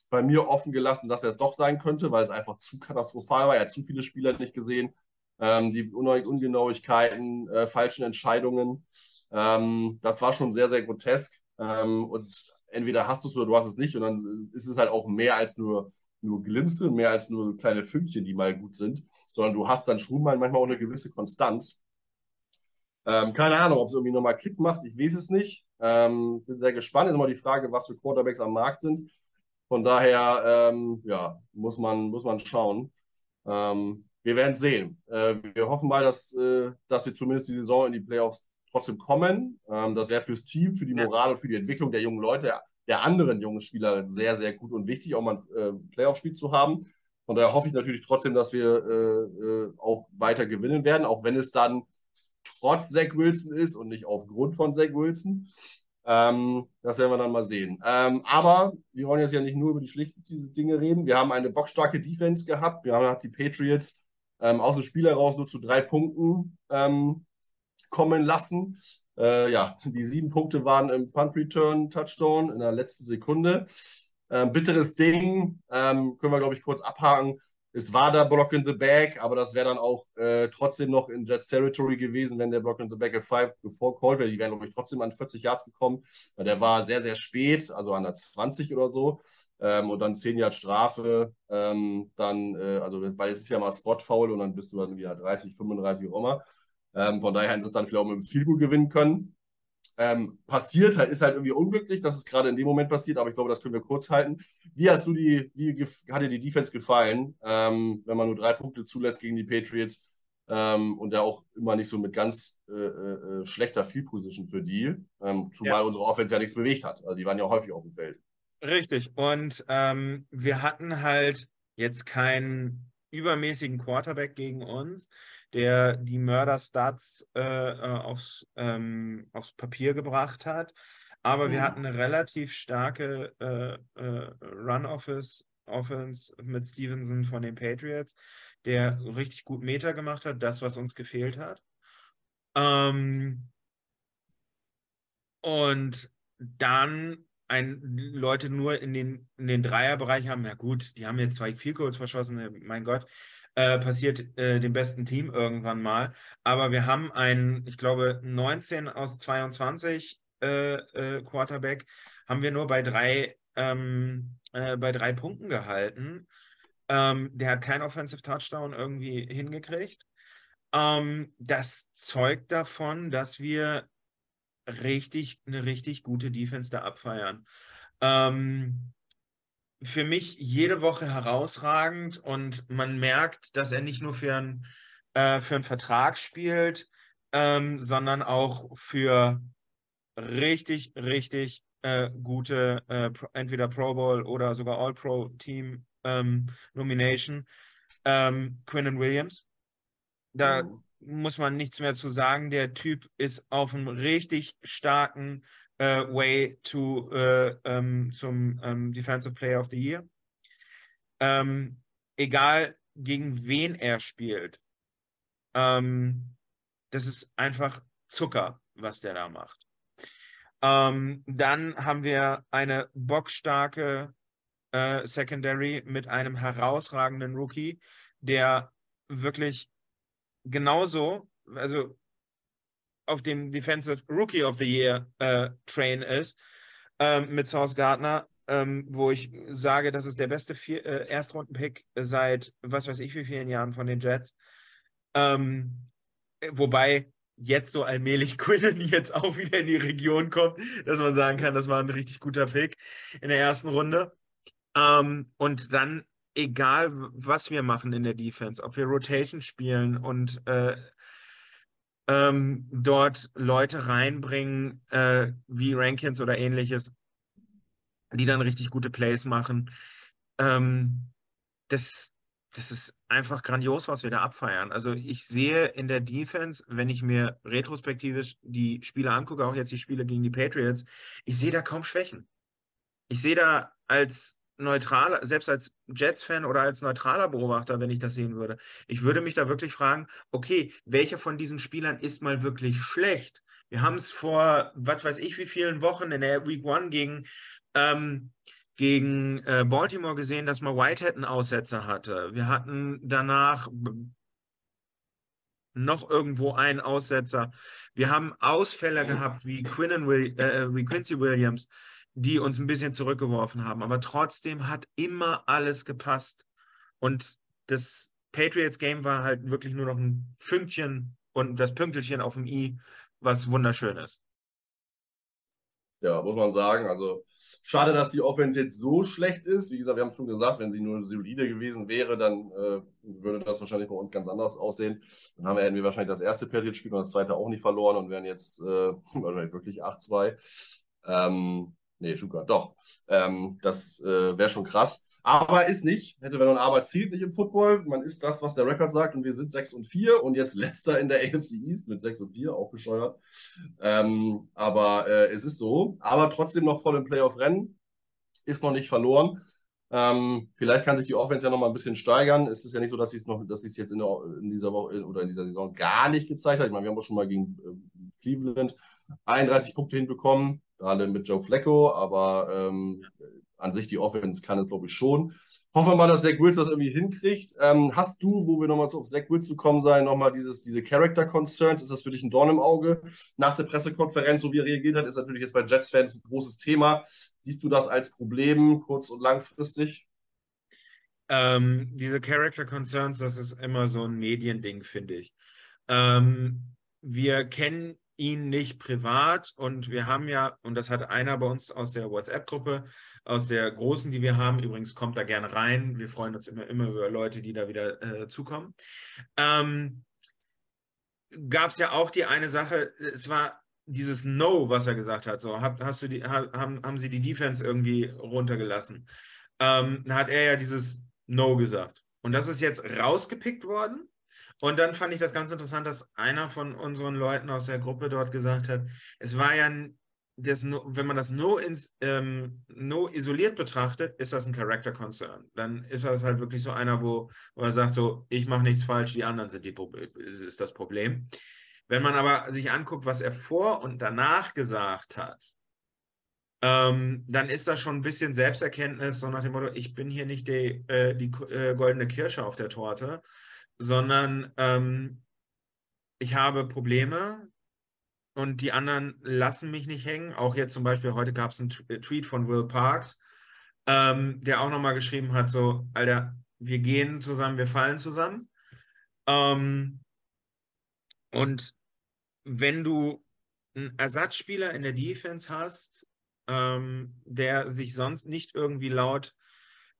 bei mir offen gelassen, dass er es doch sein könnte, weil es einfach zu katastrophal war. Er hat zu viele Spieler nicht gesehen. Ähm, die Ungenauigkeiten, äh, falschen Entscheidungen. Ähm, das war schon sehr, sehr grotesk. Ähm, und entweder hast du es oder du hast es nicht. Und dann ist es halt auch mehr als nur, nur Glimpse, mehr als nur kleine Fünkchen, die mal gut sind, sondern du hast dann schon mal manchmal auch eine gewisse Konstanz. Ähm, keine Ahnung, ob es irgendwie nochmal Klick macht, ich weiß es nicht. Ähm, bin sehr gespannt. Ist immer die Frage, was für Quarterbacks am Markt sind. Von daher, ähm, ja, muss man, muss man schauen. Ähm, wir werden sehen. Äh, wir hoffen mal, dass, äh, dass wir zumindest die Saison in die Playoffs trotzdem kommen. Ähm, das wäre fürs Team, für die Moral und für die Entwicklung der jungen Leute, der anderen jungen Spieler sehr, sehr gut und wichtig, auch mal ein äh, Playoff-Spiel zu haben. Von daher hoffe ich natürlich trotzdem, dass wir äh, äh, auch weiter gewinnen werden, auch wenn es dann trotz Zach Wilson ist und nicht aufgrund von Zach Wilson. Ähm, das werden wir dann mal sehen. Ähm, aber wir wollen jetzt ja nicht nur über die schlichten Dinge reden. Wir haben eine bockstarke Defense gehabt. Wir haben die Patriots ähm, aus dem Spiel heraus nur zu drei Punkten ähm, kommen lassen. Äh, ja, die sieben Punkte waren im Punt Return Touchdown in der letzten Sekunde. Ähm, bitteres Ding, ähm, können wir, glaube ich, kurz abhaken. Es war da Block in the Back, aber das wäre dann auch äh, trotzdem noch in Jets Territory gewesen, wenn der Block in the Back at 5 bevor wäre. Die wären, glaube ich, trotzdem an 40 Yards gekommen, weil der war sehr, sehr spät, also an der 20 oder so. Ähm, und dann 10 Yards Strafe. Ähm, dann, äh, also, weil es ist ja mal Spot-Foul und dann bist du dann wieder 30, 35 auch immer. Ähm, von daher hätten sie es dann vielleicht auch mit dem Field gewinnen können. Ähm, passiert halt, ist halt irgendwie unglücklich, dass es gerade in dem Moment passiert, aber ich glaube, das können wir kurz halten. Wie hast du die, wie hat dir die Defense gefallen, ähm, wenn man nur drei Punkte zulässt gegen die Patriots ähm, und ja auch immer nicht so mit ganz äh, äh, schlechter Field Position für die, ähm, zumal ja. unsere Offense ja nichts bewegt hat. Also die waren ja häufig auf dem Feld. Richtig. Und ähm, wir hatten halt jetzt keinen übermäßigen Quarterback gegen uns der die Mörder-Stats äh, äh, aufs, ähm, aufs Papier gebracht hat. Aber wir mhm. hatten eine relativ starke äh, äh, Run-Office Offense mit Stevenson von den Patriots, der richtig gut Meter gemacht hat, das, was uns gefehlt hat. Ähm, und dann ein, Leute nur in den, in den Dreierbereich haben, ja gut, die haben jetzt zwei Vielcodes verschossen, mein Gott, äh, passiert äh, dem besten Team irgendwann mal. Aber wir haben einen, ich glaube, 19 aus 22 äh, äh, Quarterback haben wir nur bei drei, ähm, äh, bei drei Punkten gehalten. Ähm, der hat keinen Offensive Touchdown irgendwie hingekriegt. Ähm, das zeugt davon, dass wir richtig eine richtig gute Defense da abfeiern. Ähm, für mich jede Woche herausragend und man merkt, dass er nicht nur für, ein, äh, für einen Vertrag spielt, ähm, sondern auch für richtig, richtig äh, gute, äh, entweder Pro Bowl oder sogar All-Pro Team ähm, Nomination. Ähm, Quinnen Williams. Da oh. muss man nichts mehr zu sagen. Der Typ ist auf einem richtig starken uh, way to um, zum um, Defensive Player of the Year. Ähm, egal gegen wen er spielt. Ähm, das ist einfach Zucker, was der da macht. Ähm, dann haben wir eine bockstarke äh, Secondary mit einem herausragenden Rookie, der wirklich genauso, also auf dem Defensive Rookie of the Year äh, Train ist, ähm, mit Source Gardner, ähm, wo ich sage, das ist der beste Vier äh, Erstrunden-Pick seit was weiß ich wie vielen Jahren von den Jets. Ähm, wobei jetzt so allmählich Quinnen jetzt auch wieder in die Region kommt, dass man sagen kann, das war ein richtig guter Pick in der ersten Runde. Ähm, und dann, egal was wir machen in der Defense, ob wir Rotation spielen und äh, ähm, dort Leute reinbringen, äh, wie Rankins oder ähnliches, die dann richtig gute Plays machen. Ähm, das, das ist einfach grandios, was wir da abfeiern. Also ich sehe in der Defense, wenn ich mir retrospektivisch die Spiele angucke, auch jetzt die Spiele gegen die Patriots, ich sehe da kaum Schwächen. Ich sehe da als neutraler, selbst als Jets-Fan oder als neutraler Beobachter, wenn ich das sehen würde, ich würde mich da wirklich fragen, okay, welcher von diesen Spielern ist mal wirklich schlecht? Wir haben es vor, was weiß ich, wie vielen Wochen in der Week One gegen, ähm, gegen äh, Baltimore gesehen, dass man Whitehead einen Aussetzer hatte. Wir hatten danach noch irgendwo einen Aussetzer. Wir haben Ausfälle gehabt wie, Quinn Will äh, wie Quincy Williams die uns ein bisschen zurückgeworfen haben. Aber trotzdem hat immer alles gepasst. Und das Patriots-Game war halt wirklich nur noch ein Fünkchen und das Pünkelchen auf dem i, was wunderschön ist. Ja, muss man sagen. Also schade, dass die Offense jetzt so schlecht ist. Wie gesagt, wir haben es schon gesagt, wenn sie nur solide gewesen wäre, dann äh, würde das wahrscheinlich bei uns ganz anders aussehen. Dann haben wir, hätten wir wahrscheinlich das erste Patriots-Spiel und das zweite auch nicht verloren und wären jetzt äh, wirklich 8-2. Ähm, Nee, Schuka, doch. Ähm, das äh, wäre schon krass. Aber ist nicht. Hätte wenn man aber zielt nicht im Football. Man ist das, was der Rekord sagt. Und wir sind 6 und 4 und jetzt letzter in der AFC East mit 6 und 4, auch bescheuert. Ähm, aber äh, es ist so. Aber trotzdem noch voll im Playoff-Rennen. Ist noch nicht verloren. Ähm, vielleicht kann sich die Offense ja noch mal ein bisschen steigern. Es ist ja nicht so, dass sie es jetzt in, der, in, dieser Woche oder in dieser Saison gar nicht gezeigt hat. Ich meine, wir haben auch schon mal gegen äh, Cleveland 31 Punkte hinbekommen, gerade mit Joe Flacco, aber ähm, an sich die Offense kann es, glaube ich, schon. Hoffen wir mal, dass Zach Wills das irgendwie hinkriegt. Ähm, hast du, wo wir nochmal auf Zach Wills zu kommen sein, nochmal dieses, diese Character Concerns? Ist das für dich ein Dorn im Auge? Nach der Pressekonferenz, so wie er reagiert hat, ist natürlich jetzt bei Jets-Fans ein großes Thema. Siehst du das als Problem kurz- und langfristig? Ähm, diese Character Concerns, das ist immer so ein Mediending, finde ich. Ähm, wir kennen ihn nicht privat. Und wir haben ja, und das hat einer bei uns aus der WhatsApp-Gruppe, aus der großen, die wir haben, übrigens kommt da gerne rein, wir freuen uns immer, immer über Leute, die da wieder äh, zukommen, ähm, gab es ja auch die eine Sache, es war dieses No, was er gesagt hat, so, hab, hast du die, haben, haben sie die Defense irgendwie runtergelassen. Ähm, hat er ja dieses No gesagt. Und das ist jetzt rausgepickt worden und dann fand ich das ganz interessant, dass einer von unseren Leuten aus der Gruppe dort gesagt hat, es war ja, das, wenn man das no, ins, ähm, no isoliert betrachtet, ist das ein Character Concern. Dann ist das halt wirklich so einer, wo, wo er sagt, so, ich mache nichts falsch, die anderen sind die, ist das Problem. Wenn man aber sich anguckt, was er vor und danach gesagt hat, ähm, dann ist das schon ein bisschen Selbsterkenntnis, so nach dem Motto, ich bin hier nicht die, äh, die äh, goldene Kirsche auf der Torte, sondern ähm, ich habe Probleme und die anderen lassen mich nicht hängen. Auch jetzt zum Beispiel, heute gab es einen äh, Tweet von Will Parks, ähm, der auch nochmal geschrieben hat, so, Alter, wir gehen zusammen, wir fallen zusammen. Ähm, und wenn du einen Ersatzspieler in der Defense hast, ähm, der sich sonst nicht irgendwie laut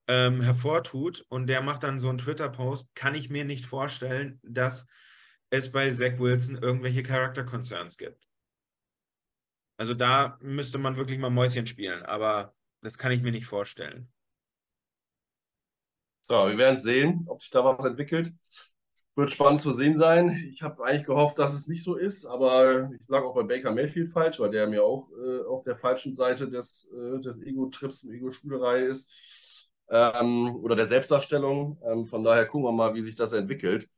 ähm, hervortut und der macht dann so einen Twitter-Post, kann ich mir nicht vorstellen, dass es bei Zach Wilson irgendwelche Character Concerns gibt. Also da müsste man wirklich mal Mäuschen spielen, aber das kann ich mir nicht vorstellen. So, wir werden sehen, ob sich da was entwickelt. Wird spannend zu sehen sein. Ich habe eigentlich gehofft, dass es nicht so ist, aber ich lag auch bei Baker Mayfield falsch, weil der mir auch äh, auf der falschen Seite des, äh, des Ego-Trips und Ego-Schulerei ist ähm, oder der Selbstdarstellung. Ähm, von daher gucken wir mal, wie sich das entwickelt.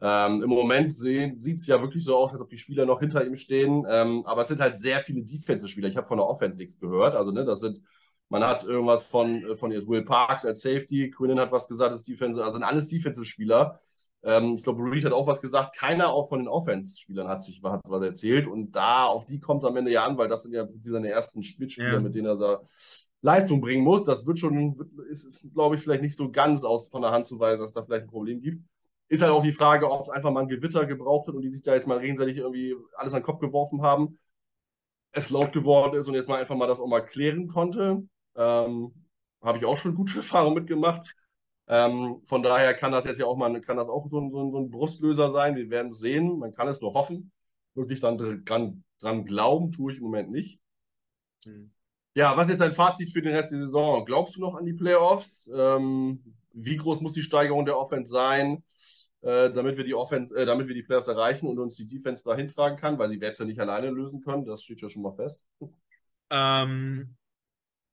Ähm, Im Moment sieht es ja wirklich so aus, als ob die Spieler noch hinter ihm stehen. Ähm, aber es sind halt sehr viele Defensive-Spieler. Ich habe von der Offense nichts gehört. Also, ne, das sind, man hat irgendwas von, äh, von Will Parks als Safety, Quinnen hat was gesagt, das Defensive, also sind alles Defensive-Spieler. Ähm, ich glaube, Reed hat auch was gesagt. Keiner auch von den Offense-Spielern hat sich hat was erzählt. Und da, auf die kommt es am Ende ja an, weil das sind ja seine ersten Mitspieler, ja. mit denen er Leistung bringen muss. Das wird schon, ist, glaube ich, vielleicht nicht so ganz aus von der Hand zu weisen, dass da vielleicht ein Problem gibt. Ist halt auch die Frage, ob es einfach mal ein Gewitter gebraucht hat und die sich da jetzt mal gegenseitig irgendwie alles an den Kopf geworfen haben. Es laut geworden ist und jetzt mal einfach mal das auch mal klären konnte. Ähm, Habe ich auch schon gute Erfahrungen mitgemacht. Ähm, von daher kann das jetzt ja auch mal, kann das auch so ein, so so ein Brustlöser sein. Wir werden es sehen. Man kann es nur hoffen. Wirklich dann dran, dran glauben, tue ich im Moment nicht. Hm. Ja, was ist dein Fazit für den Rest der Saison? Glaubst du noch an die Playoffs? Ähm, wie groß muss die Steigerung der Offense sein, äh, damit wir die Offense, äh, damit wir die Playoffs erreichen und uns die Defense dahin tragen kann? Weil sie wird es ja nicht alleine lösen können, das steht ja schon mal fest. Ähm,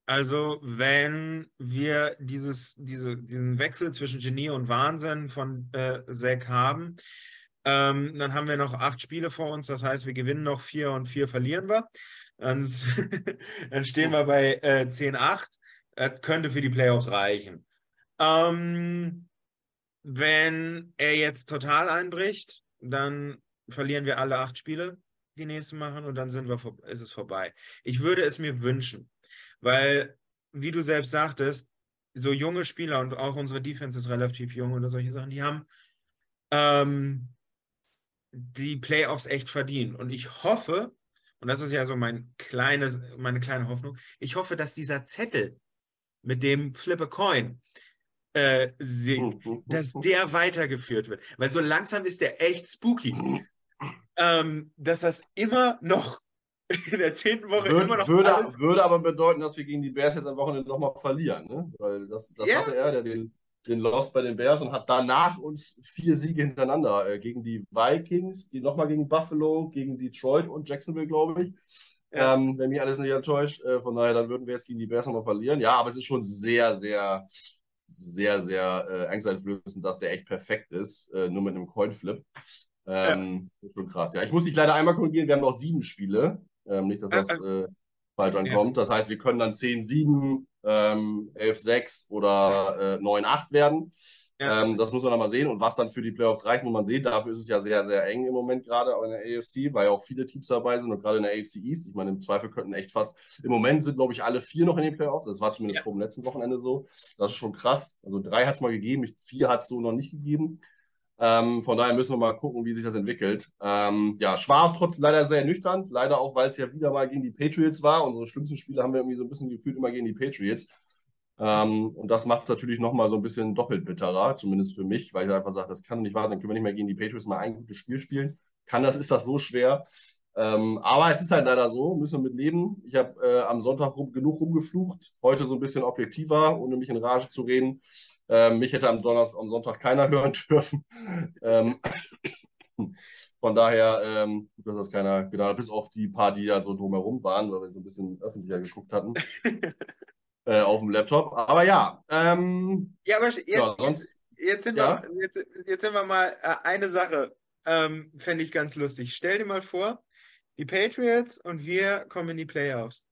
also, wenn wir dieses, diese, diesen Wechsel zwischen Genie und Wahnsinn von äh, Zack haben, ähm, dann haben wir noch acht Spiele vor uns. Das heißt, wir gewinnen noch vier und vier verlieren wir. Dann, dann stehen wir bei äh, 10-8. Das könnte für die Playoffs reichen. Ähm, wenn er jetzt total einbricht, dann verlieren wir alle acht Spiele, die nächsten machen, und dann sind wir, ist es vorbei. Ich würde es mir wünschen, weil, wie du selbst sagtest, so junge Spieler und auch unsere Defense ist relativ jung oder solche Sachen, die haben ähm, die Playoffs echt verdient. Und ich hoffe, und das ist ja so mein kleines, meine kleine Hoffnung, ich hoffe, dass dieser Zettel mit dem Flip a Coin äh, singt, dass der weitergeführt wird. Weil so langsam ist der echt spooky. Ähm, dass das immer noch in der zehnten Woche Würde, immer noch würde, würde aber bedeuten, dass wir gegen die Bears jetzt am Wochenende nochmal verlieren. Ne? Weil das, das ja. hatte er, der den, den Lost bei den Bears und hat danach uns vier Siege hintereinander äh, gegen die Vikings, die nochmal gegen Buffalo, gegen Detroit und Jacksonville, glaube ich. Ähm, wenn mich alles nicht enttäuscht. Äh, von daher, dann würden wir jetzt gegen die Bears nochmal verlieren. Ja, aber es ist schon sehr, sehr, sehr, sehr äh, angsteinflößend, dass der echt perfekt ist, äh, nur mit einem Coinflip. Ähm, ja. Schon krass. Ja, ich muss dich leider einmal korrigieren. Wir haben noch sieben Spiele. Ähm, nicht, dass das äh, falsch ankommt. Ja. Das heißt, wir können dann 10-7, ähm, 11-6 oder äh, 9-8 werden. Ja. Ähm, das muss man dann mal sehen. Und was dann für die Playoffs reicht, muss man sehen. Dafür ist es ja sehr, sehr eng im Moment gerade in der AFC, weil ja auch viele Teams dabei sind und gerade in der AFC East. Ich meine, im Zweifel könnten echt fast. Im Moment sind, glaube ich, alle vier noch in den Playoffs. Das war zumindest ja. vor dem letzten Wochenende so. Das ist schon krass. Also drei hat es mal gegeben, vier hat es so noch nicht gegeben. Ähm, von daher müssen wir mal gucken, wie sich das entwickelt. Ähm, ja, Schwab trotzdem leider sehr nüchtern. Leider auch, weil es ja wieder mal gegen die Patriots war. Unsere schlimmsten Spiele haben wir irgendwie so ein bisschen gefühlt immer gegen die Patriots. Ähm, und das macht es natürlich nochmal so ein bisschen doppelt bitterer, zumindest für mich, weil ich einfach sage, das kann nicht wahr sein, können wir nicht mehr gegen die Patriots mal ein gutes Spiel spielen. Kann das, ist das so schwer? Ähm, aber es ist halt leider so, müssen wir mit leben. Ich habe äh, am Sonntag rum, genug rumgeflucht, heute so ein bisschen objektiver, ohne mich in Rage zu reden. Ähm, mich hätte am, Donnerstag, am Sonntag keiner hören dürfen. Ähm, von daher, ähm, dass das keiner gedacht hat, bis auf die paar, die ja so drumherum waren, weil wir so ein bisschen öffentlicher geguckt hatten. äh, auf dem Laptop. Aber ja. Ähm, ja, aber jetzt, ja, sonst, jetzt, sind ja? wir, jetzt, jetzt sind wir mal äh, eine Sache, ähm, fände ich ganz lustig. Stell dir mal vor, die Patriots und wir kommen in die Playoffs.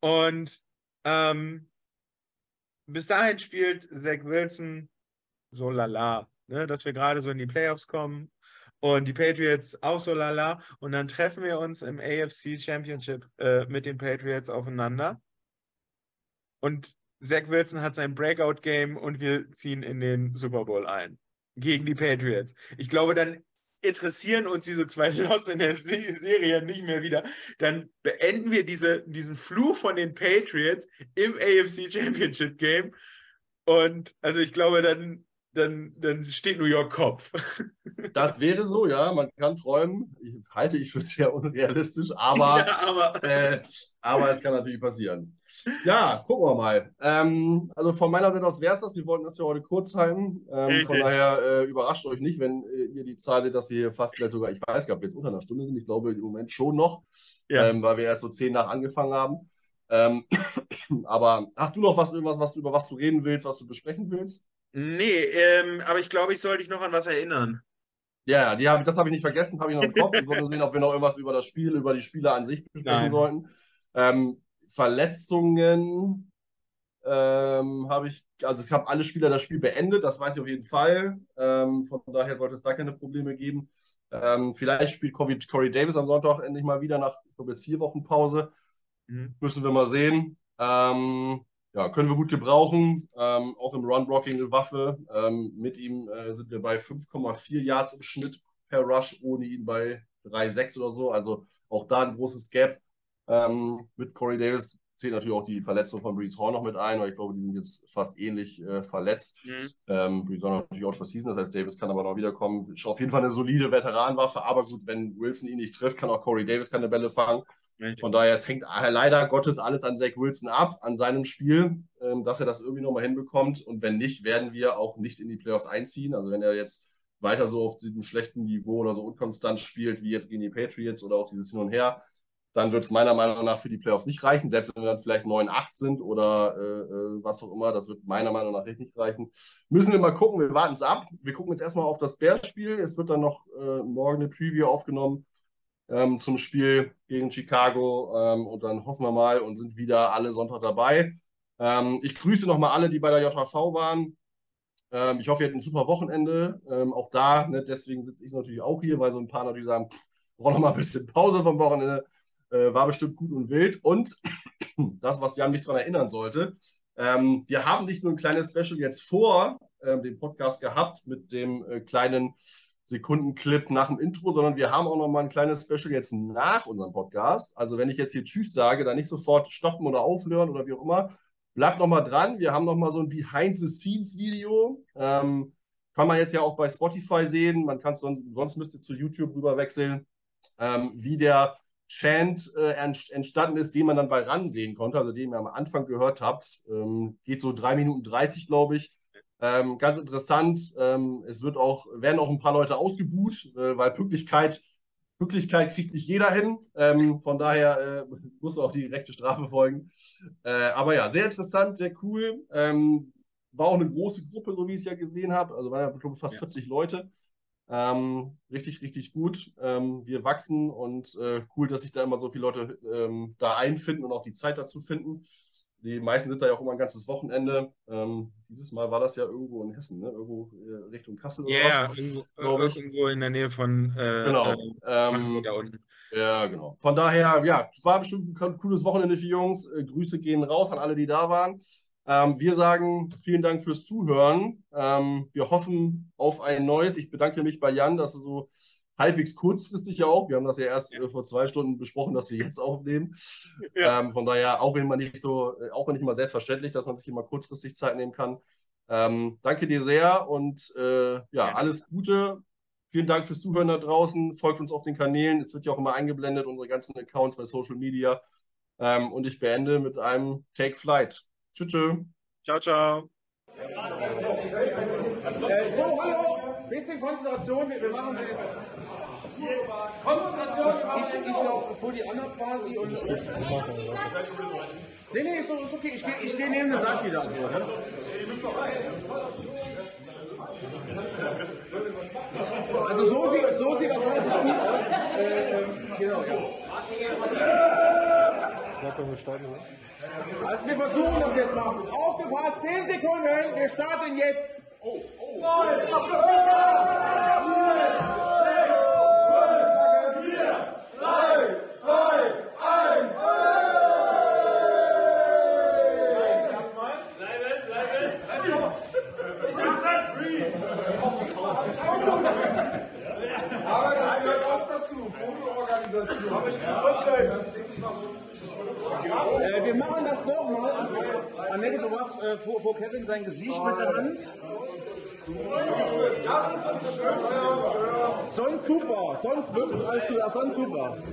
Und ähm, bis dahin spielt Zach Wilson so lala, ne, dass wir gerade so in die Playoffs kommen und die Patriots auch so lala. Und dann treffen wir uns im AFC Championship äh, mit den Patriots aufeinander und Zach Wilson hat sein Breakout-Game und wir ziehen in den Super Bowl ein. Gegen die Patriots. Ich glaube, dann interessieren uns diese zwei Loss in der Serie nicht mehr wieder. Dann beenden wir diese, diesen Fluch von den Patriots im AFC Championship Game. Und also ich glaube, dann dann, dann steht New York Kopf. Das wäre so, ja. Man kann träumen. Ich, halte ich für sehr unrealistisch, aber, ja, aber. Äh, aber es kann natürlich passieren. Ja, gucken wir mal. Ähm, also von meiner Seite aus wäre es das. Wir wollten das ja heute kurz halten. Ähm, von daher äh, überrascht euch nicht, wenn äh, ihr die Zahl seht, dass wir hier fast vielleicht sogar, ich weiß gar nicht, jetzt unter einer Stunde sind. Ich glaube im Moment schon noch, ja. ähm, weil wir erst so zehn nach angefangen haben. Ähm, aber hast du noch was, irgendwas, was du, über was du reden willst, was du besprechen willst? Nee, ähm, aber ich glaube, ich sollte dich noch an was erinnern. Ja, die hab, das habe ich nicht vergessen, habe ich noch im Kopf. Ich wollte sehen, ob wir noch irgendwas über das Spiel, über die Spieler an sich besprechen Nein. sollten. Ähm, Verletzungen ähm, habe ich, also ich habe alle Spieler das Spiel beendet, das weiß ich auf jeden Fall. Ähm, von daher sollte es da keine Probleme geben. Ähm, vielleicht spielt Corey, Davis am Sonntag endlich mal wieder nach, ich glaube jetzt vier Wochen Pause. Mhm. Müssen wir mal sehen. Ähm, ja, können wir gut gebrauchen. Ähm, auch im Run-Blocking eine Waffe. Ähm, mit ihm äh, sind wir bei 5,4 Yards im Schnitt per Rush, ohne ihn bei 3,6 oder so. Also auch da ein großes Gap. Ähm, mit Corey Davis zählt natürlich auch die Verletzung von Brees Hall noch mit ein, weil ich glaube, die sind jetzt fast ähnlich äh, verletzt. Mhm. Ähm, Brees Hall natürlich auch Season, das heißt, Davis kann aber noch wiederkommen. Ist auf jeden Fall eine solide Veteranenwaffe, aber gut, wenn Wilson ihn nicht trifft, kann auch Corey Davis keine Bälle fangen. Von daher, es hängt leider Gottes alles an Zach Wilson ab, an seinem Spiel, ähm, dass er das irgendwie nochmal hinbekommt. Und wenn nicht, werden wir auch nicht in die Playoffs einziehen. Also wenn er jetzt weiter so auf diesem schlechten Niveau oder so unkonstant spielt, wie jetzt gegen die Patriots oder auch dieses Hin und Her, dann wird es meiner Meinung nach für die Playoffs nicht reichen, selbst wenn wir dann vielleicht 9-8 sind oder äh, äh, was auch immer, das wird meiner Meinung nach nicht reichen. Müssen wir mal gucken, wir warten es ab. Wir gucken jetzt erstmal auf das Bears-Spiel. Es wird dann noch äh, morgen eine Preview aufgenommen ähm, zum Spiel gegen Chicago ähm, und dann hoffen wir mal und sind wieder alle Sonntag dabei. Ähm, ich grüße nochmal alle, die bei der JHV waren. Ähm, ich hoffe, ihr habt ein super Wochenende. Ähm, auch da, ne, deswegen sitze ich natürlich auch hier, weil so ein paar natürlich sagen, brauchen noch mal ein bisschen Pause vom Wochenende. Äh, war bestimmt gut und wild. Und das, was Jan mich daran erinnern sollte, ähm, wir haben nicht nur ein kleines Special jetzt vor ähm, dem Podcast gehabt mit dem äh, kleinen Sekundenclip nach dem Intro, sondern wir haben auch noch mal ein kleines Special jetzt nach unserem Podcast. Also wenn ich jetzt hier Tschüss sage, dann nicht sofort stoppen oder aufhören oder wie auch immer. Bleibt noch mal dran. Wir haben noch mal so ein Behind-the-Scenes-Video. Ähm, kann man jetzt ja auch bei Spotify sehen. Man kann sonst, sonst müsst zu YouTube rüber wechseln, ähm, wie der Chant äh, entstanden ist, den man dann bei RAN sehen konnte, also den ihr am Anfang gehört habt. Ähm, geht so drei Minuten 30, glaube ich. Ähm, ganz interessant. Ähm, es wird auch, werden auch ein paar Leute ausgebuht, äh, weil Pünktlichkeit, Pünktlichkeit kriegt nicht jeder hin. Ähm, von daher äh, muss auch die rechte Strafe folgen. Äh, aber ja, sehr interessant, sehr cool. Ähm, war auch eine große Gruppe, so wie ich es ja gesehen habe. Also waren ja, fast ja. 40 Leute. Ähm, richtig, richtig gut. Ähm, wir wachsen und äh, cool, dass sich da immer so viele Leute da einfinden und auch die Zeit dazu finden. Die meisten sind da ja auch immer ein ganzes Wochenende. Ähm, dieses Mal war das ja irgendwo in Hessen, ne? irgendwo äh, Richtung Kassel oder Ja, was. irgendwo, glaub ich. irgendwo in der Nähe von äh, Genau. äh, Ähm, da unten. ja, genau. Von daher, ja, war bestimmt ein cooles Wochenende für die Jungs. Äh, Grüße gehen raus an alle, die da waren. Ähm, wir sagen vielen Dank fürs Zuhören. Ähm, wir hoffen auf ein neues. Ich bedanke mich bei Jan, dass er so halbwegs kurzfristig ja auch. Wir haben das ja erst äh, vor zwei Stunden besprochen, dass wir jetzt aufnehmen. Ja. Ähm, von daher, auch wenn man nicht so, äh, auch wenn nicht immer selbstverständlich, dass man sich immer kurzfristig Zeit nehmen kann. Ähm, danke dir sehr und äh, ja, Ja. alles Gute. Vielen Dank fürs Zuhören da draußen. Folgt uns auf den Kanälen. Es wird ja auch immer eingeblendet, unsere ganzen Accounts bei Social Media. Ähm, und ich beende mit einem Take Flight. Tschüss. tschüss. Ciao, ciao. Äh, so, hallo, bisschen Konzentration, wir, wir machen das jetzt. Ich, ich, ich laufe vor die Anna quasi und. Nee, nee, ist, so- ist okay, ich gehe ich geh neben der Sashi da. So, ne? Also so sieht, so sieht das heute gut aus. Äh, ähm, genau, ja. Also wir versuchen das jetzt mal. Aufgepasst, 10 Sekunden, wir starten jetzt. Aber das gehört auch dazu, Fotoorganisation. Habe ich gesagt. Äh, wir machen das nochmal. Annette, du hast äh, vor, vor Kevin sein Gesicht mit der Hand. Sonst super, sonst wirklich alles gut, sonst super. So,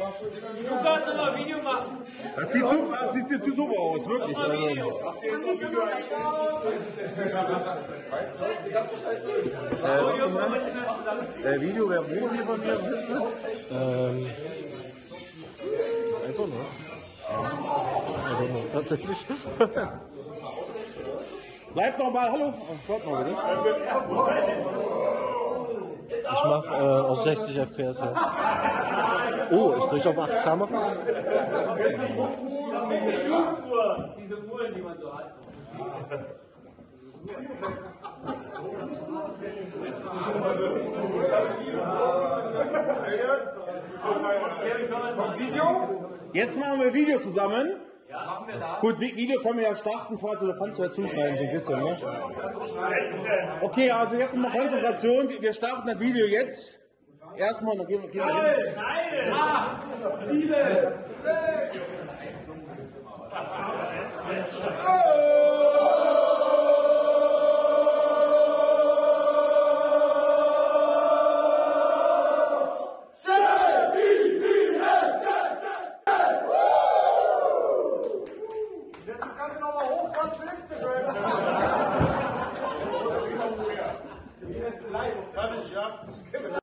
Du kannst immer Video machen. Das sieht, super, das sieht zu super aus, wirklich. Also, äh, Video, wer will hier von mir wissen? Ähm, einfach ne? Also, no, tatsächlich. Bleibt noch mal, hallo. Bleibt noch bitte. Ich mach äh, auf 60 FPS. Ja. Oh, soll ich auf 8K machen? Diese Uhren, die man so hat. Jetzt machen wir Video zusammen. Ja, machen wir das. Gut, Video können wir ja starten, falls oder kannst du ja zuschneiden so ein bisschen, ne? Okay, also jetzt nochmal Konzentration. Wir starten das Video jetzt. Erstmal, dann gehen wir. Gehen wir hin. Nein, acht, sieben, sechs. Oh! Job. Was given